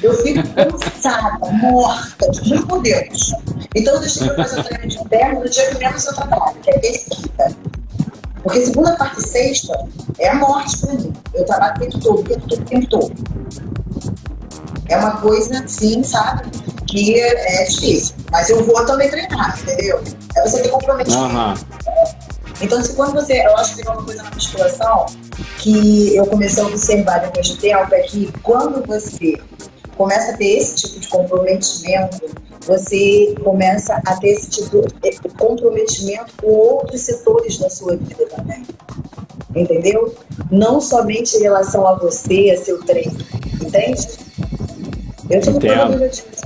Eu fico cansada, (laughs) morta, juro por Deus. Então eu deixei para fazer treino de perna no dia que menos eu trabalho, que é terça Porque segunda, quarta e sexta é a morte para mim. Eu trabalho o tempo todo, o tempo todo, o tempo todo. É uma coisa, sim, sabe, que é difícil. Mas eu vou também treinar, entendeu? É você ter comprometimento. Uhum. Então, se quando você. Eu acho que tem uma coisa na musculação que eu comecei a observar depois de tempo é que quando você começa a ter esse tipo de comprometimento, você começa a ter esse tipo de comprometimento com outros setores da sua vida também. Entendeu? Não somente em relação a você, a seu treino. Entende? Eu tive problema disso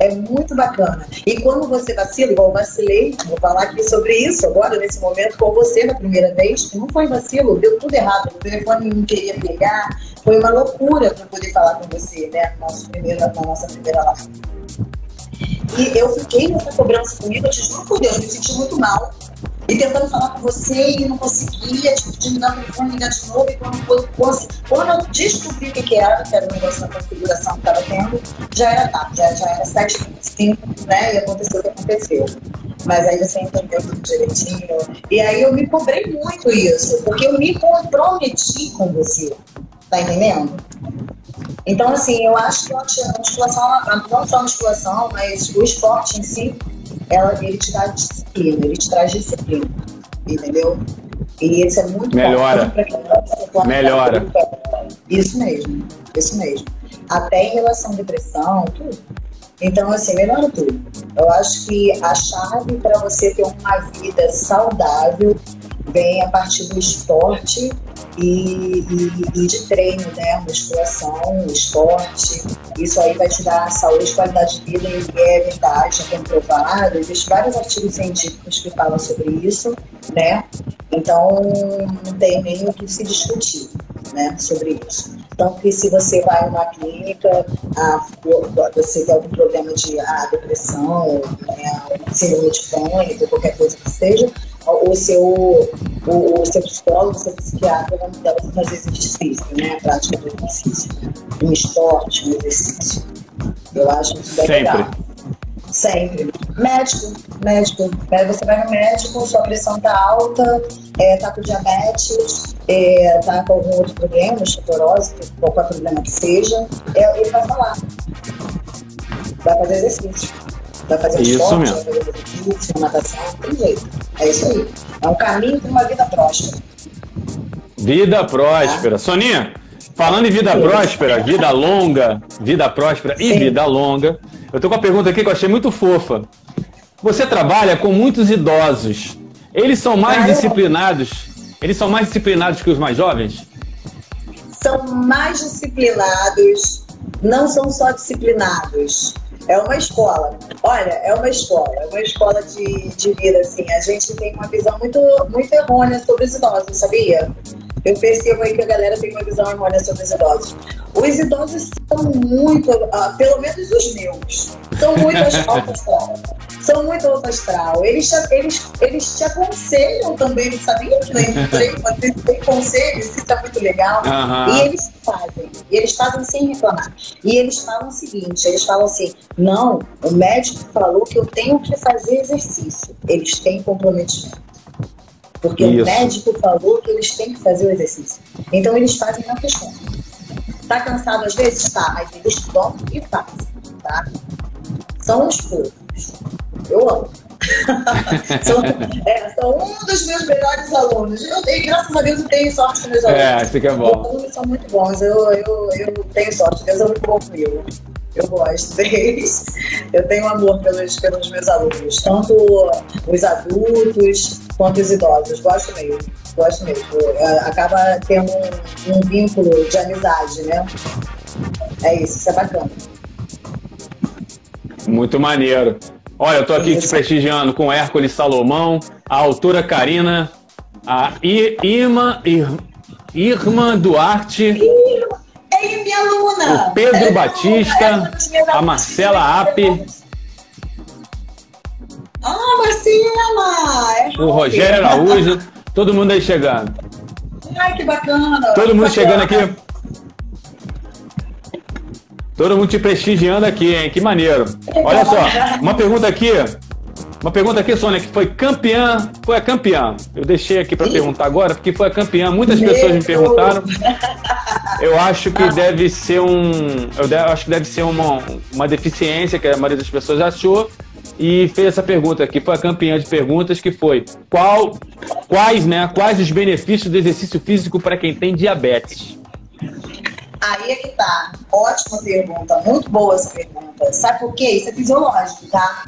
é muito bacana. E quando você vacila, igual vacilei, vou falar aqui sobre isso agora, nesse momento, com você na primeira vez, não foi vacilo, deu tudo errado, o telefone não queria pegar, foi uma loucura para poder falar com você, né, na nossa primeira, na nossa primeira live. E eu fiquei nessa cobrança comigo, eu te juro por Deus, me senti muito mal. E tentando falar com você e não conseguia, tipo, de ligar o telefone, ligar de novo. E quando, quando, quando eu descobri o que, que era, que era o negócio da configuração que estava tendo, já era tarde, já, já era 7 5 né? E aconteceu o que aconteceu. Mas aí você entendeu tudo direitinho. E aí eu me cobrei muito isso, porque eu me comprometi com você. Tá entendendo? Então, assim, eu acho que a musculação, não só a musculação, mas o esporte em si, ela, ele te dá disciplina, ele te traz disciplina, entendeu? E isso é muito Melhora. bom. Melhora. Isso mesmo, isso mesmo. Até em relação à depressão, tudo. Então, assim, melhora tudo. Eu acho que a chave para você ter uma vida saudável vem a partir do esporte e, e, e, de treino, né? Musculação, esporte. Isso aí vai te dar saúde, qualidade de vida e é verdade, é comprovado. Existem vários artigos científicos que falam sobre isso, né? Então, não tem nem o que se discutir, né? Sobre isso. Então, que se você vai numa clínica, ah, você tem algum problema de ah, depressão, né, síndrome de pânico, qualquer coisa que seja, o seu, o, o seu psicólogo, o seu psiquiatra vai mandar você fazer exercício, né? A prática do exercício. Um esporte, um exercício. Eu acho isso bem Sempre. legal. Sempre. Médico, médico. Você vai no médico, sua pressão tá alta, é, tá com diabetes, é, tá com algum outro problema, osteoporose, qualquer problema que seja, é, ele vai falar. Vai fazer exercício. Vai fazer isso esporte, mesmo. vai fazer exercício, natação, tem jeito. É isso aí. É um caminho para uma vida próspera. Vida próspera. Soninha, falando em vida Sim. próspera, vida longa, vida próspera e Sim. vida longa, eu tô com uma pergunta aqui que eu achei muito fofa. Você trabalha com muitos idosos. Eles são mais Ah, disciplinados? Eles são mais disciplinados que os mais jovens? São mais disciplinados, não são só disciplinados. É uma escola. Olha, é uma escola, é uma escola de, de vida, assim. A gente tem uma visão muito, muito errônea sobre os idosos, sabia? Eu percebo aí que a galera tem uma visão errônea sobre os idosos. Os idosos são muito, ah, pelo menos os meus, são muito (laughs) alto astral. São muito alto astral. Eles te, eles, eles te aconselham também, sabia? Tem, tem conselhos, isso é muito legal. Aham. E eles fazem, e eles fazem sem reclamar. E eles falam o seguinte: eles falam assim, não, o médico falou que eu tenho que fazer exercício. Eles têm comprometimento. Porque Isso. o médico falou que eles têm que fazer o exercício. Então eles fazem na questão. Tá cansado às vezes? Tá, mas eles vão e fazem, tá? São os poucos. Eu amo. (laughs) são, é, são um dos meus melhores alunos. Eu tenho, graças a Deus, eu tenho sorte com meus alunos. É, isso que é Meus bom. alunos são muito bons. Eu, eu, eu tenho sorte. Deus é muito bom comigo. Eu gosto deles. Eu tenho amor pelos, pelos meus alunos, tanto os adultos quanto os idosos. Gosto mesmo. Gosto mesmo. É, Acaba tendo um, um vínculo de amizade, né? É isso, isso é bacana. Muito maneiro. Olha, eu tô aqui te Isso. prestigiando com Hércules Salomão, a autora Karina, a I- Irma, Ir- Irma Duarte, minha aluna! O Pedro Batista, a. Marcela Ape. Ah, Marcela! É o Rogério Araújo, todo mundo aí chegando. Ai, que bacana! Todo mundo Que chegando bacana. aqui. Todo mundo te prestigiando aqui, hein? Que maneiro. Olha só, uma pergunta aqui. Uma pergunta aqui, Sônia, que foi campeã, foi a campeã. Eu deixei aqui para perguntar agora, porque foi a campeã. Muitas pessoas me perguntaram. (laughs) Eu acho que deve ser um. Eu acho que deve ser uma, uma deficiência que a maioria das pessoas achou. E fez essa pergunta aqui, foi a campeã de perguntas, que foi qual, quais, né? Quais os benefícios do exercício físico para quem tem diabetes? Aí é que tá. Ótima pergunta, muito boa essa pergunta. Sabe por quê? Isso é fisiológico, tá?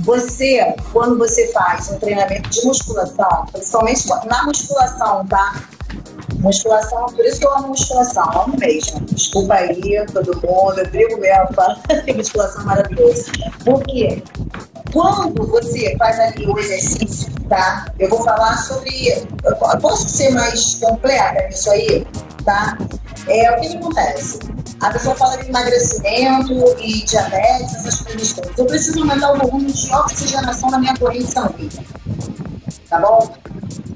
Você, quando você faz um treinamento de musculação, principalmente na musculação, tá? Musculação, por isso que eu amo musculação, amo mesmo. Desculpa aí, todo mundo, eu brigo mesmo, (laughs) falo que musculação é maravilhoso. Por quê? Quando você faz ali o exercício, tá? Eu vou falar sobre. Posso ser mais completa nisso aí, tá? É, o que, que acontece? A pessoa fala de emagrecimento e diabetes, essas coisas todas. Eu preciso aumentar o volume de oxigenação na minha corrente sanguínea. Tá bom?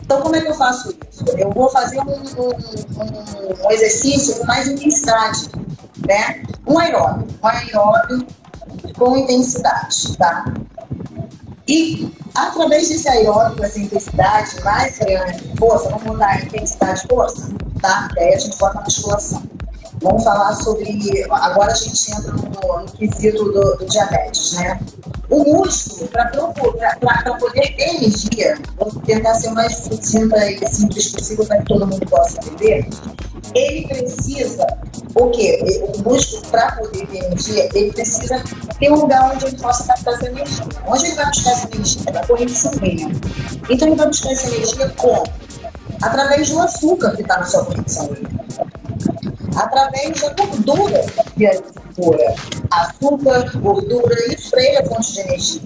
Então, como é que eu faço isso? Eu vou fazer um, um- um- exercício com mais intensidade, né? Um aeróbio, um aeróbio com intensidade, tá? E através desse aeróbico, essa intensidade mais força, vamos mudar a intensidade força, tá? E aí a gente bota a musculação. Vamos falar sobre. Agora a gente entra no, no quesito do, do, diabetes, né? O músculo, para poder ter energia, vou tentar ser o mais sucinta e simples possível para que todo mundo possa entender. Ele precisa, o quê? O músculo, para poder ter energia, ele precisa ter um lugar onde ele possa captar essa energia. Onde ele vai buscar essa energia? Da corrente sanguínea. Então ele vai buscar essa energia como? Através do açúcar que está na sua corrente sanguínea através da gordura que é pura. Açúcar, gordura, para ele é fonte de energia.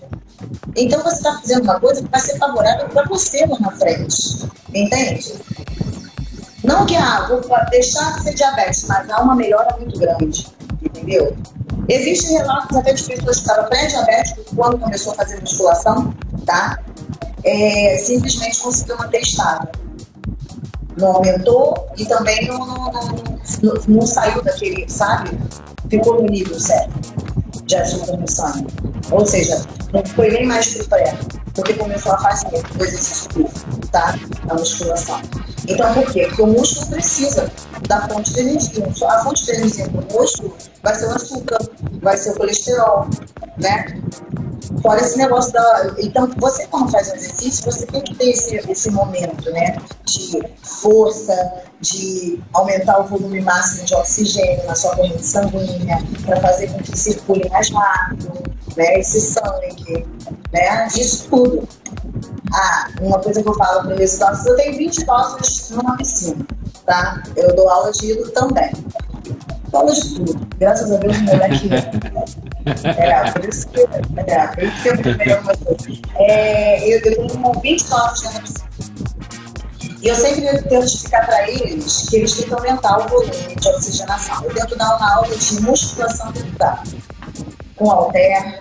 Então você está fazendo uma coisa que vai ser favorável para você lá na frente. Entende? Não que ah, vou deixar de ser diabetes, mas há uma melhora muito grande. Entendeu? Existem relatos até de pessoas que estavam pré-diabéticos quando começou a fazer musculação, tá? É, simplesmente conseguiu manter estável não aumentou e também não, não, não, não, saiu daquele, sabe? Ficou no nível certo de açúcar no sangue. Ou seja, não foi nem mais pro pré, porque começou a fazer exercício tá? Na musculação. Então, por quê? Porque o músculo precisa da fonte de energia. A fonte de energia do músculo vai ser o açúcar, vai ser o colesterol, né? Fora esse negócio da. Então, você, quando faz um exercício, você tem que ter esse, esse momento, né? De força, de aumentar o volume máximo de oxigênio na sua corrente sanguínea, para fazer com que circule mais rápido, né? Esse sangue, né? Isso tudo. Ah, uma coisa que eu falo para meus idosos, eu tenho 20 idosos numa piscina, tá? Eu dou aula de hidro também. Fala de tudo. Graças a Deus, o moleque. É, por isso que, é, por isso que eu primeiro é, eu, eu tenho 20 novos na piscina. E eu sempre tento explicar para eles que eles têm que aumentar o volume de oxigenação. Eu tento dar uma aula de musculação abdominal, com halter,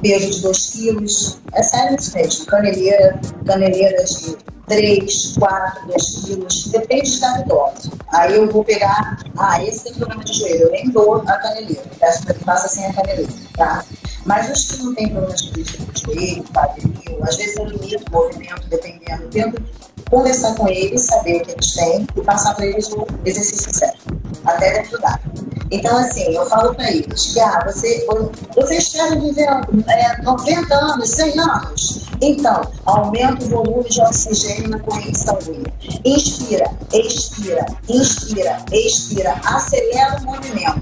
peso de 2 quilos. É sério isso mesmo. Caneleira, caneleira de 3, 4, 2 quilos, depende de cada idoso. Aí eu vou pegar, ah, esse tem problema de joelho, eu nem dou a caneleira, peço para que faça sem a caneleira, tá? Mas os que não têm problema de joelho, quadril, às vezes eu limito o movimento dependendo, tento conversar com eles, saber o que eles têm e passar para eles o exercício certo, até dentro da então, assim, eu falo para eles que ah, você, vocês querem viver é, 90 anos, 100 anos? Então, aumenta o volume de oxigênio na corrente sanguínea. Inspira, expira, inspira, expira, acelera o movimento.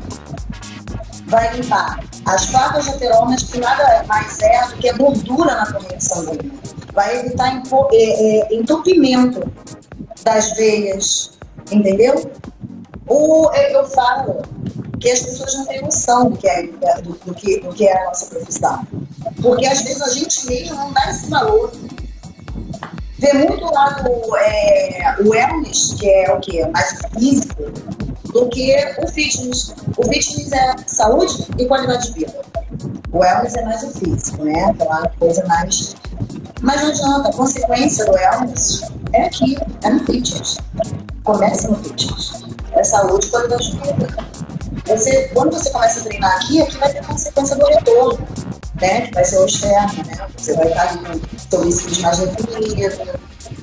Vai limpar as placas ateromas, que nada mais é do que gordura na corrente sanguínea. Vai evitar é, é, entupimento das veias, entendeu? O, eu falo que as pessoas não têm noção do que é, do, do, que, do que é a nossa profissão. Porque às vezes a gente mesmo não dá esse valor. Vê muito o lado é, wellness, que é o que? Mais físico, do que o fitness. O fitness é saúde e qualidade de vida. O wellness é mais o físico, né? Aquela coisa mais. Mas não adianta, a consequência do wellness é aqui, é no fitness. Começa no fitness. É saúde qualidade de vida. Você, quando você começa a treinar aqui, aqui vai ter consequência do retorno, né? Que vai ser o externo, né? Você vai estar com seu líquido mais definido,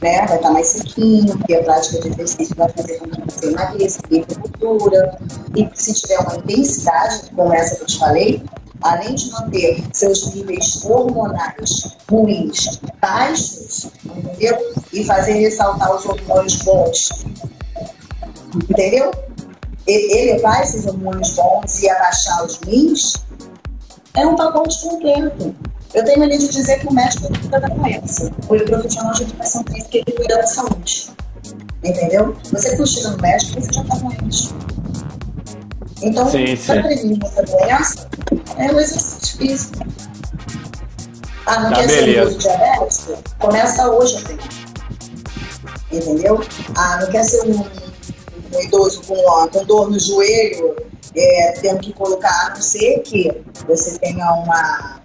né? Vai estar mais sequinho, porque a prática de exercício vai fazer com que você emagreça, tenha cultura. E se tiver uma intensidade, como essa que eu te falei, além de manter seus níveis hormonais ruins baixos, entendeu? E fazer ressaltar os hormônios bons, entendeu? elevar esses hormônios bons e abaixar os ruins, é um pacote completo. Eu tenho mania de dizer que o médico cuida da doença, o profissional de educação física ele cuida da saúde. Entendeu? Você cuida no médico, você já está doente. Então, para prevenir essa doença, é o exercício físico. Ah, não tá, quer beleza. ser um diabético? Começa hoje a treinar. Entendeu? Ah, não quer ser um um idoso com, com dor no joelho, é, tendo que colocar, a não ser que você tenha uma,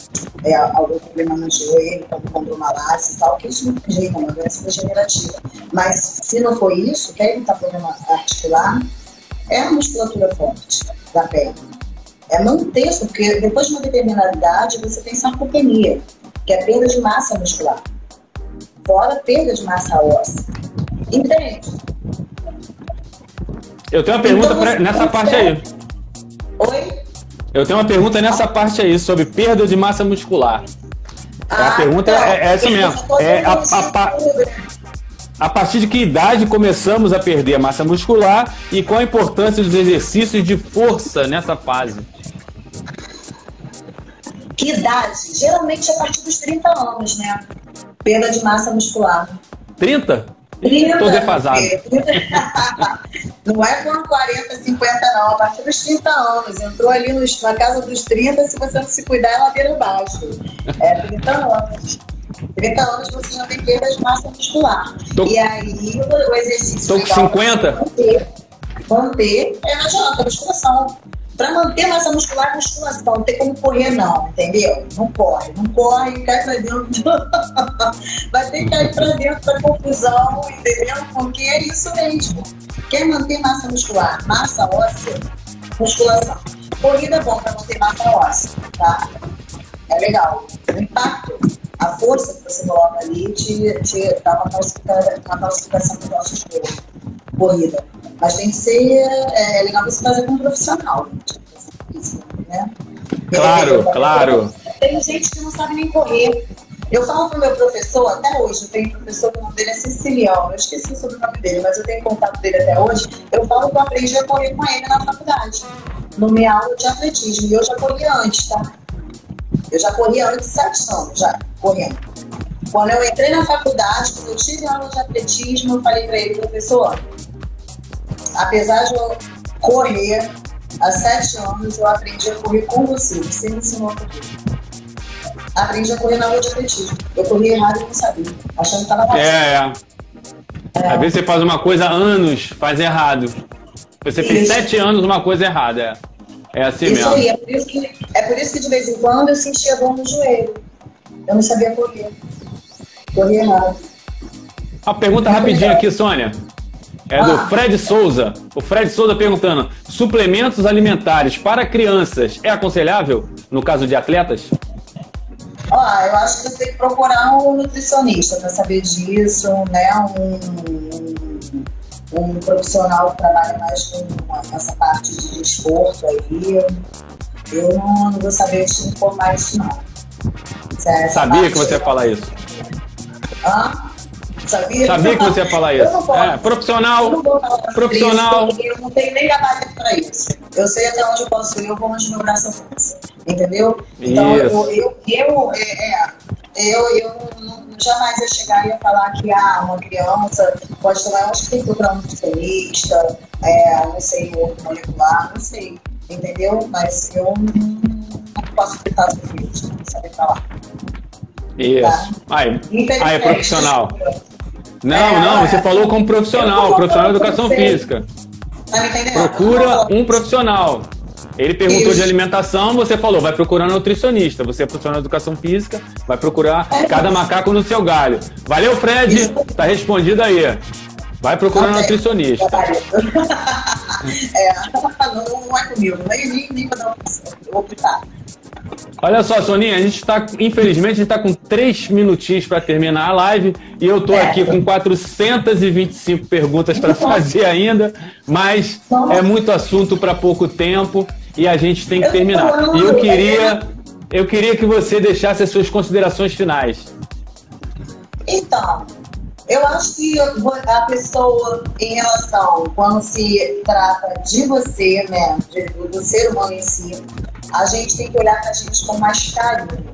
é, algum problema no joelho, como condromalácia e tal, que isso não tem jeito, é uma doença degenerativa. Mas se não for isso, quer evitar problema articular, é a musculatura forte da perna. É manter porque depois de uma determinada idade você tem sarcopenia, que é perda de massa muscular. Fora perda de massa óssea. Entende? Eu tenho uma pergunta então, pra, nessa parte aí. Oi? Eu tenho uma pergunta nessa parte aí sobre perda de massa muscular. Ah, a pergunta então, é, é essa mesmo. É a, a, a, partir de que idade começamos a perder a massa muscular e qual a importância dos exercícios de força nessa fase? Que idade? Geralmente a partir dos 30 anos, né? Perda de massa muscular. 30? 30, Tô defasado. (laughs) não é por 40, 50, não. A partir dos 30 anos. Entrou ali na casa dos 30, se você não se cuidar, é ladeira abaixo. É 30 anos. 30 anos você já tem perda de massa muscular. Tô... E aí o exercício. Tô com 50? Manter, manter é, não adianta, musculação. Para manter massa muscular, musculação, não tem como correr, não, entendeu? Não corre, não corre, cai para dentro. (laughs) Vai ter que cair para dentro da confusão, entendeu? Porque é isso mesmo. Quer manter massa muscular, massa óssea, musculação. Corrida é bom para manter massa óssea, tá? É legal. O impacto, a força que você coloca ali te, te dá uma calcificação do nosso corpo. Corrida mas tem que ser é, legal você fazer com um profissional. Né? Claro, claro. Tem gente que não sabe nem correr. Eu falo pro meu professor, até hoje, eu tenho um professor, o nome dele é Siciliano, eu esqueci o nome dele, mas eu tenho contato dele até hoje. Eu falo que eu aprendi a correr com ele na faculdade, no minha aula de atletismo. E eu já corria antes, tá? Eu já corria antes de sete anos, já correndo. Quando eu entrei na faculdade, quando eu tive aula de atletismo, eu falei para ele, professor, apesar de eu correr há sete anos, eu aprendi a correr com você. Você me ensinou a correr. Aprendi a correr na rua de atletismo. Eu corri errado e não sabia, achando que estava passando. É, é. é. Às vezes você faz uma coisa há anos, faz errado. Você isso. fez sete anos uma coisa errada. É, é assim isso mesmo. Aí, é, por isso que, é por isso que de vez em quando eu sentia dor no joelho. Eu não sabia correr. Corri errado. Uma pergunta rapidinho aqui, Sônia. É do ah. Fred Souza. O Fred Souza perguntando: suplementos alimentares para crianças é aconselhável no caso de atletas? Ah, eu acho que você tem que procurar um nutricionista para saber disso, né? Um, um profissional que trabalha mais com essa parte de desporto aí. Eu não, não vou saber te informar isso, não. Sabia que você ia falar isso. Hã? Sabia? Sabia que você ia falar isso. É, profissional. Eu profissional. Isso, eu não tenho nem gabarito para isso. Eu sei até onde eu posso ir, eu vou onde meu braço alcança. Entendeu? Então, eu, eu, eu, é, é, eu, eu não, jamais ia chegar e ia falar que ah, uma criança pode tomar, um nutricionista, é, não sei, outro molecular, não sei. Entendeu? Mas eu não, posso tentar sobre isso, não saber falar. Isso. Tá? Aí, aí é profissional. Não, é, não, você falou como profissional, profissional de educação física. Tá? Procura um profissional. Ele perguntou Isso. de alimentação, você falou, vai procurar um nutricionista. Você é profissional de educação física, vai procurar é. cada macaco no seu galho. Valeu, Fred. Isso. Tá respondido aí. Vai procurar um nutricionista. (laughs) é, não, é comigo, nem, nem, nem dar uma optar. Olha só, Soninha, a gente está, infelizmente, a gente está com três minutinhos para terminar a live e eu estou aqui com 425 perguntas para (laughs) fazer ainda, mas é muito assunto para pouco tempo e a gente tem que terminar. E eu queria, eu queria que você deixasse as suas considerações finais. Então, eu acho que a pessoa, em relação, quando se trata de você, né, do, do ser humano em si, a gente tem que olhar para a gente com mais carinho,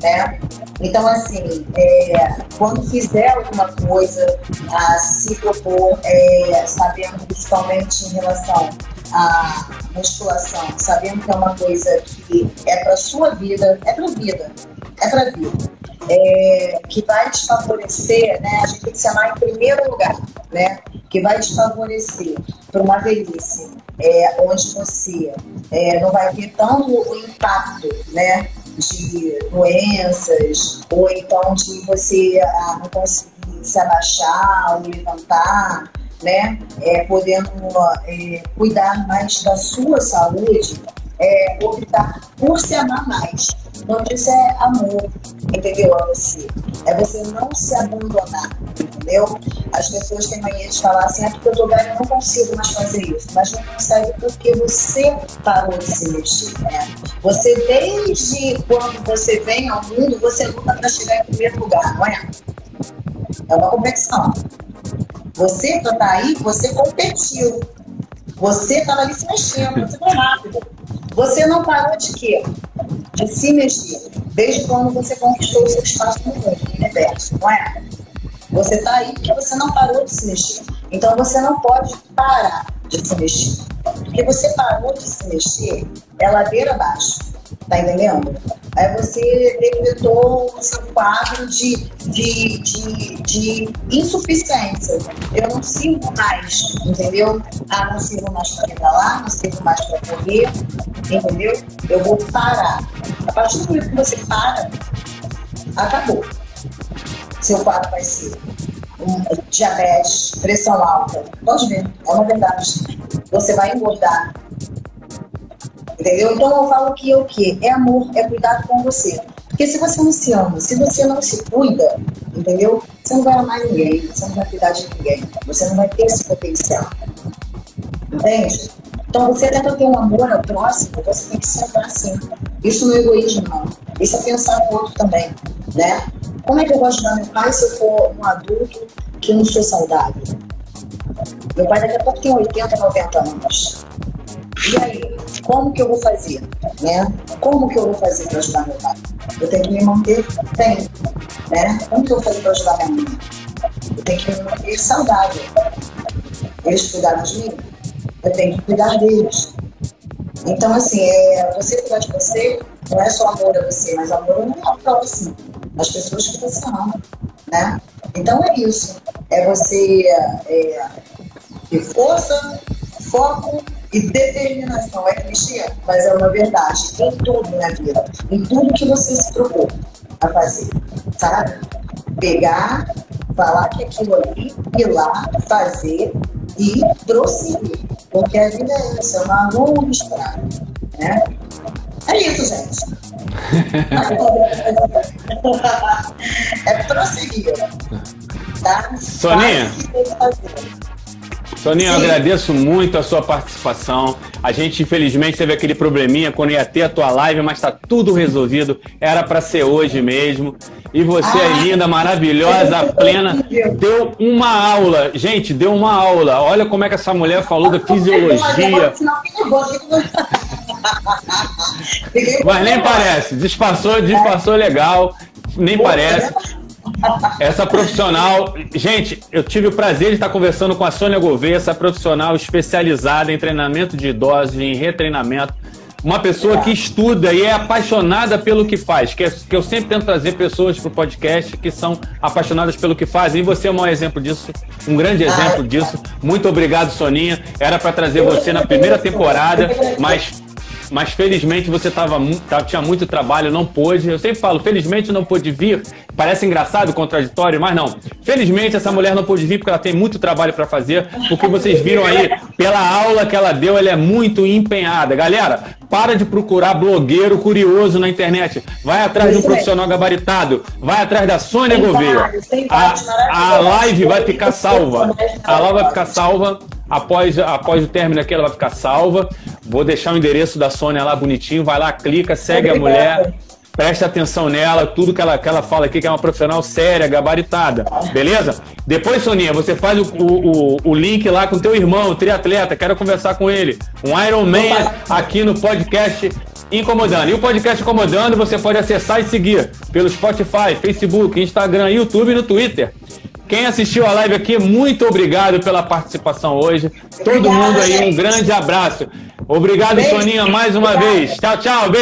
né? Então, assim, é, quando fizer alguma coisa, a se propor, é, sabendo principalmente em relação à musculação, sabendo que é uma coisa que é para sua vida, é para vida, é para vida é, que vai te favorecer, né? A gente tem que se amar em primeiro lugar, né? Que vai te favorecer para uma velhice, é, onde você é, não vai ter tanto o impacto, né? De doenças, ou então de você ah, não conseguir se abaixar ou levantar, né? É, podendo é, cuidar mais da sua saúde, é, optar por se amar mais Então isso é amor, entendeu? Você. É você não se abandonar, entendeu? As pessoas têm mania de falar assim, ah, porque eu tô velha, eu não consigo mais fazer isso. Mas não consegue porque você parou de se mexer, né? Você, desde quando você vem ao mundo, você luta para chegar em primeiro lugar, não é? É uma competição. Você, estar aí, você competiu. Você estava ali se mexendo, você foi rápido. Você não parou de quê? De se mexer. Desde quando você conquistou o seu espaço no mundo, no universo, não é? Você está aí porque você não parou de se mexer. Então você não pode parar de se mexer. Porque você parou de se mexer, é ladeira abaixo. Tá entendendo? Aí você decretou seu quadro de, de, de, de insuficiência. Eu não sirvo mais, entendeu? Ah, não sirvo mais para pedalar, não sirvo mais para correr, entendeu? Eu vou parar. A partir do momento que você para, acabou. Seu quadro vai ser um, diabetes, pressão alta. Pode ver, é uma verdade. Você vai engordar, Entendeu? Então eu falo que é o quê? É amor, é cuidado com você. Porque se você não se ama, se você não se cuida, entendeu? Você não vai amar ninguém, você não vai cuidar de ninguém, você não vai ter esse potencial. Entende? Então você tenta ter um amor ao próximo, você tem que se amar assim. Isso não é egoísmo, não. Isso é pensar no outro também, né? Como é que eu vou ajudar meu pai se eu for um adulto que não sou saudável? Meu pai daqui a pouco tem 80, 90 anos. E aí, como que eu vou fazer? Né? Como que eu vou fazer para ajudar meu pai? Eu tenho que me manter bem. Né? Como que eu vou fazer para ajudar minha mãe? Eu tenho que me manter saudável. Eles cuidaram de mim, eu tenho que cuidar deles. Então, assim, é, você cuidar de você não é só amor a você, mas amor ao próximo, as pessoas que você ama, né? Então é isso. É você é, ter força, foco e determinação é clichê, mas é uma verdade em tudo na vida, em tudo que você se propõe a fazer, sabe? Pegar, falar que aquilo ali, ir lá, fazer e prosseguir. Porque a vida é isso, é uma longa estrada, né? É isso, gente. (laughs) é prosseguir. Tá? Soninha? Soninha, eu agradeço muito a sua participação. A gente, infelizmente, teve aquele probleminha quando ia ter a tua live, mas está tudo resolvido. Era para ser hoje mesmo. E você é ah, linda, maravilhosa, plena. Deu uma aula. Gente, deu uma aula. Olha como é que essa mulher falou da fisiologia. (laughs) Mas nem parece. Disfarçou, disfarçou legal. Nem parece. Essa profissional, gente, eu tive o prazer de estar conversando com a Sônia Gouveia, essa profissional especializada em treinamento de idosos, em retreinamento. Uma pessoa que estuda e é apaixonada pelo que faz, que, é, que eu sempre tento trazer pessoas para o podcast que são apaixonadas pelo que fazem. E você é um exemplo disso, um grande exemplo disso. Muito obrigado, Soninha. Era para trazer você na primeira temporada, mas mas felizmente você tava, tá, tinha muito trabalho, não pôde. Eu sempre falo, felizmente não pôde vir. Parece engraçado, contraditório, mas não. Felizmente essa mulher não pôde vir porque ela tem muito trabalho para fazer, porque vocês viram aí, pela aula que ela deu, ela é muito empenhada. Galera, para de procurar blogueiro curioso na internet. Vai atrás de um profissional gabaritado. Vai atrás da Sônia Gouveia. A, a live vai ficar salva. A live vai ficar salva Após, após o término aqui, ela vai ficar salva. Vou deixar o endereço da Sônia lá bonitinho. Vai lá, clica, segue a mulher. Preste atenção nela, tudo que ela, que ela fala aqui, que é uma profissional séria, gabaritada. Beleza? Depois, Soninha, você faz o, o, o link lá com teu irmão, triatleta. Quero conversar com ele. Um Iron Man aqui no podcast Incomodando. E o podcast Incomodando você pode acessar e seguir pelo Spotify, Facebook, Instagram, YouTube e no Twitter. Quem assistiu a live aqui, muito obrigado pela participação hoje. Todo Obrigada, mundo aí, gente. um grande abraço. Obrigado. Soninha, mais uma Obrigada. vez. Tchau, tchau. Beijo.